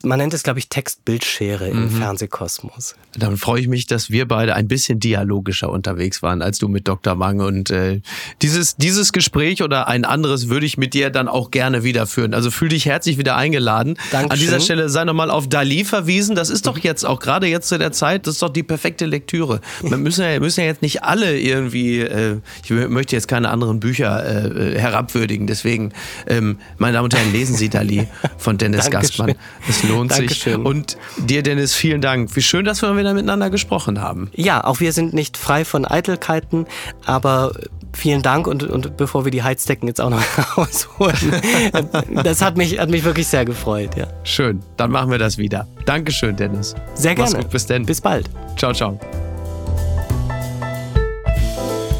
man nennt es, glaube ich, Textbildschere im mhm. Fernsehkosmos. Dann freue ich mich, dass wir beide ein bisschen dialogischer unterwegs waren als du mit Dr. Mang. Und äh, dieses, dieses Gespräch oder ein anderes würde ich mit dir dann auch gerne wieder führen. Also fühl dich herzlich wieder eingeladen. Dankeschön. An dieser Stelle sei nochmal auf Dali verwiesen. Das ist doch jetzt auch gerade jetzt zu der Zeit, das ist doch die perfekte Lektüre. Wir müssen ja, müssen ja jetzt nicht alle irgendwie, äh, ich möchte jetzt keine anderen Bücher äh, herabwürdigen. Deswegen, ähm, meine Damen und Herren, lesen Sie Dali von Dennis Gastmann. Es lohnt Dankeschön. sich. Und dir, Dennis, vielen Dank. Wie schön, dass wir wieder miteinander gesprochen haben. Ja, auch wir sind nicht frei von Eitelkeit halten. Aber vielen Dank und, und bevor wir die Heizdecken jetzt auch noch rausholen, das hat mich, hat mich wirklich sehr gefreut. Ja. Schön, dann machen wir das wieder. Dankeschön, Dennis. Sehr gerne. Gut, bis denn. Bis bald. Ciao, ciao.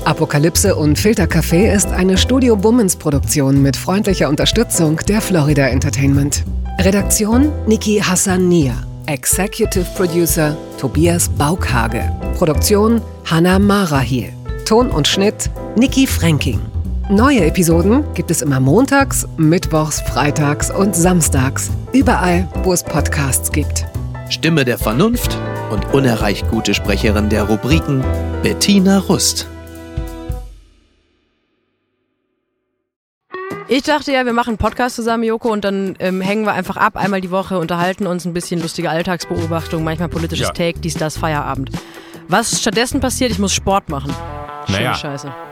Apokalypse und Filtercafé ist eine Studio Bummens Produktion mit freundlicher Unterstützung der Florida Entertainment. Redaktion Niki Hassania. Executive Producer Tobias Baukhage. Produktion Hannah Marahiel. Ton und Schnitt Niki Fränking. Neue Episoden gibt es immer montags, mittwochs, freitags und samstags. Überall, wo es Podcasts gibt. Stimme der Vernunft und unerreicht gute Sprecherin der Rubriken Bettina Rust. Ich dachte ja, wir machen einen Podcast zusammen, Joko, und dann ähm, hängen wir einfach ab, einmal die Woche, unterhalten uns ein bisschen lustige Alltagsbeobachtung, manchmal politisches ja. Take, dies, das, Feierabend. Was stattdessen passiert, ich muss Sport machen. Naja, Scheiße.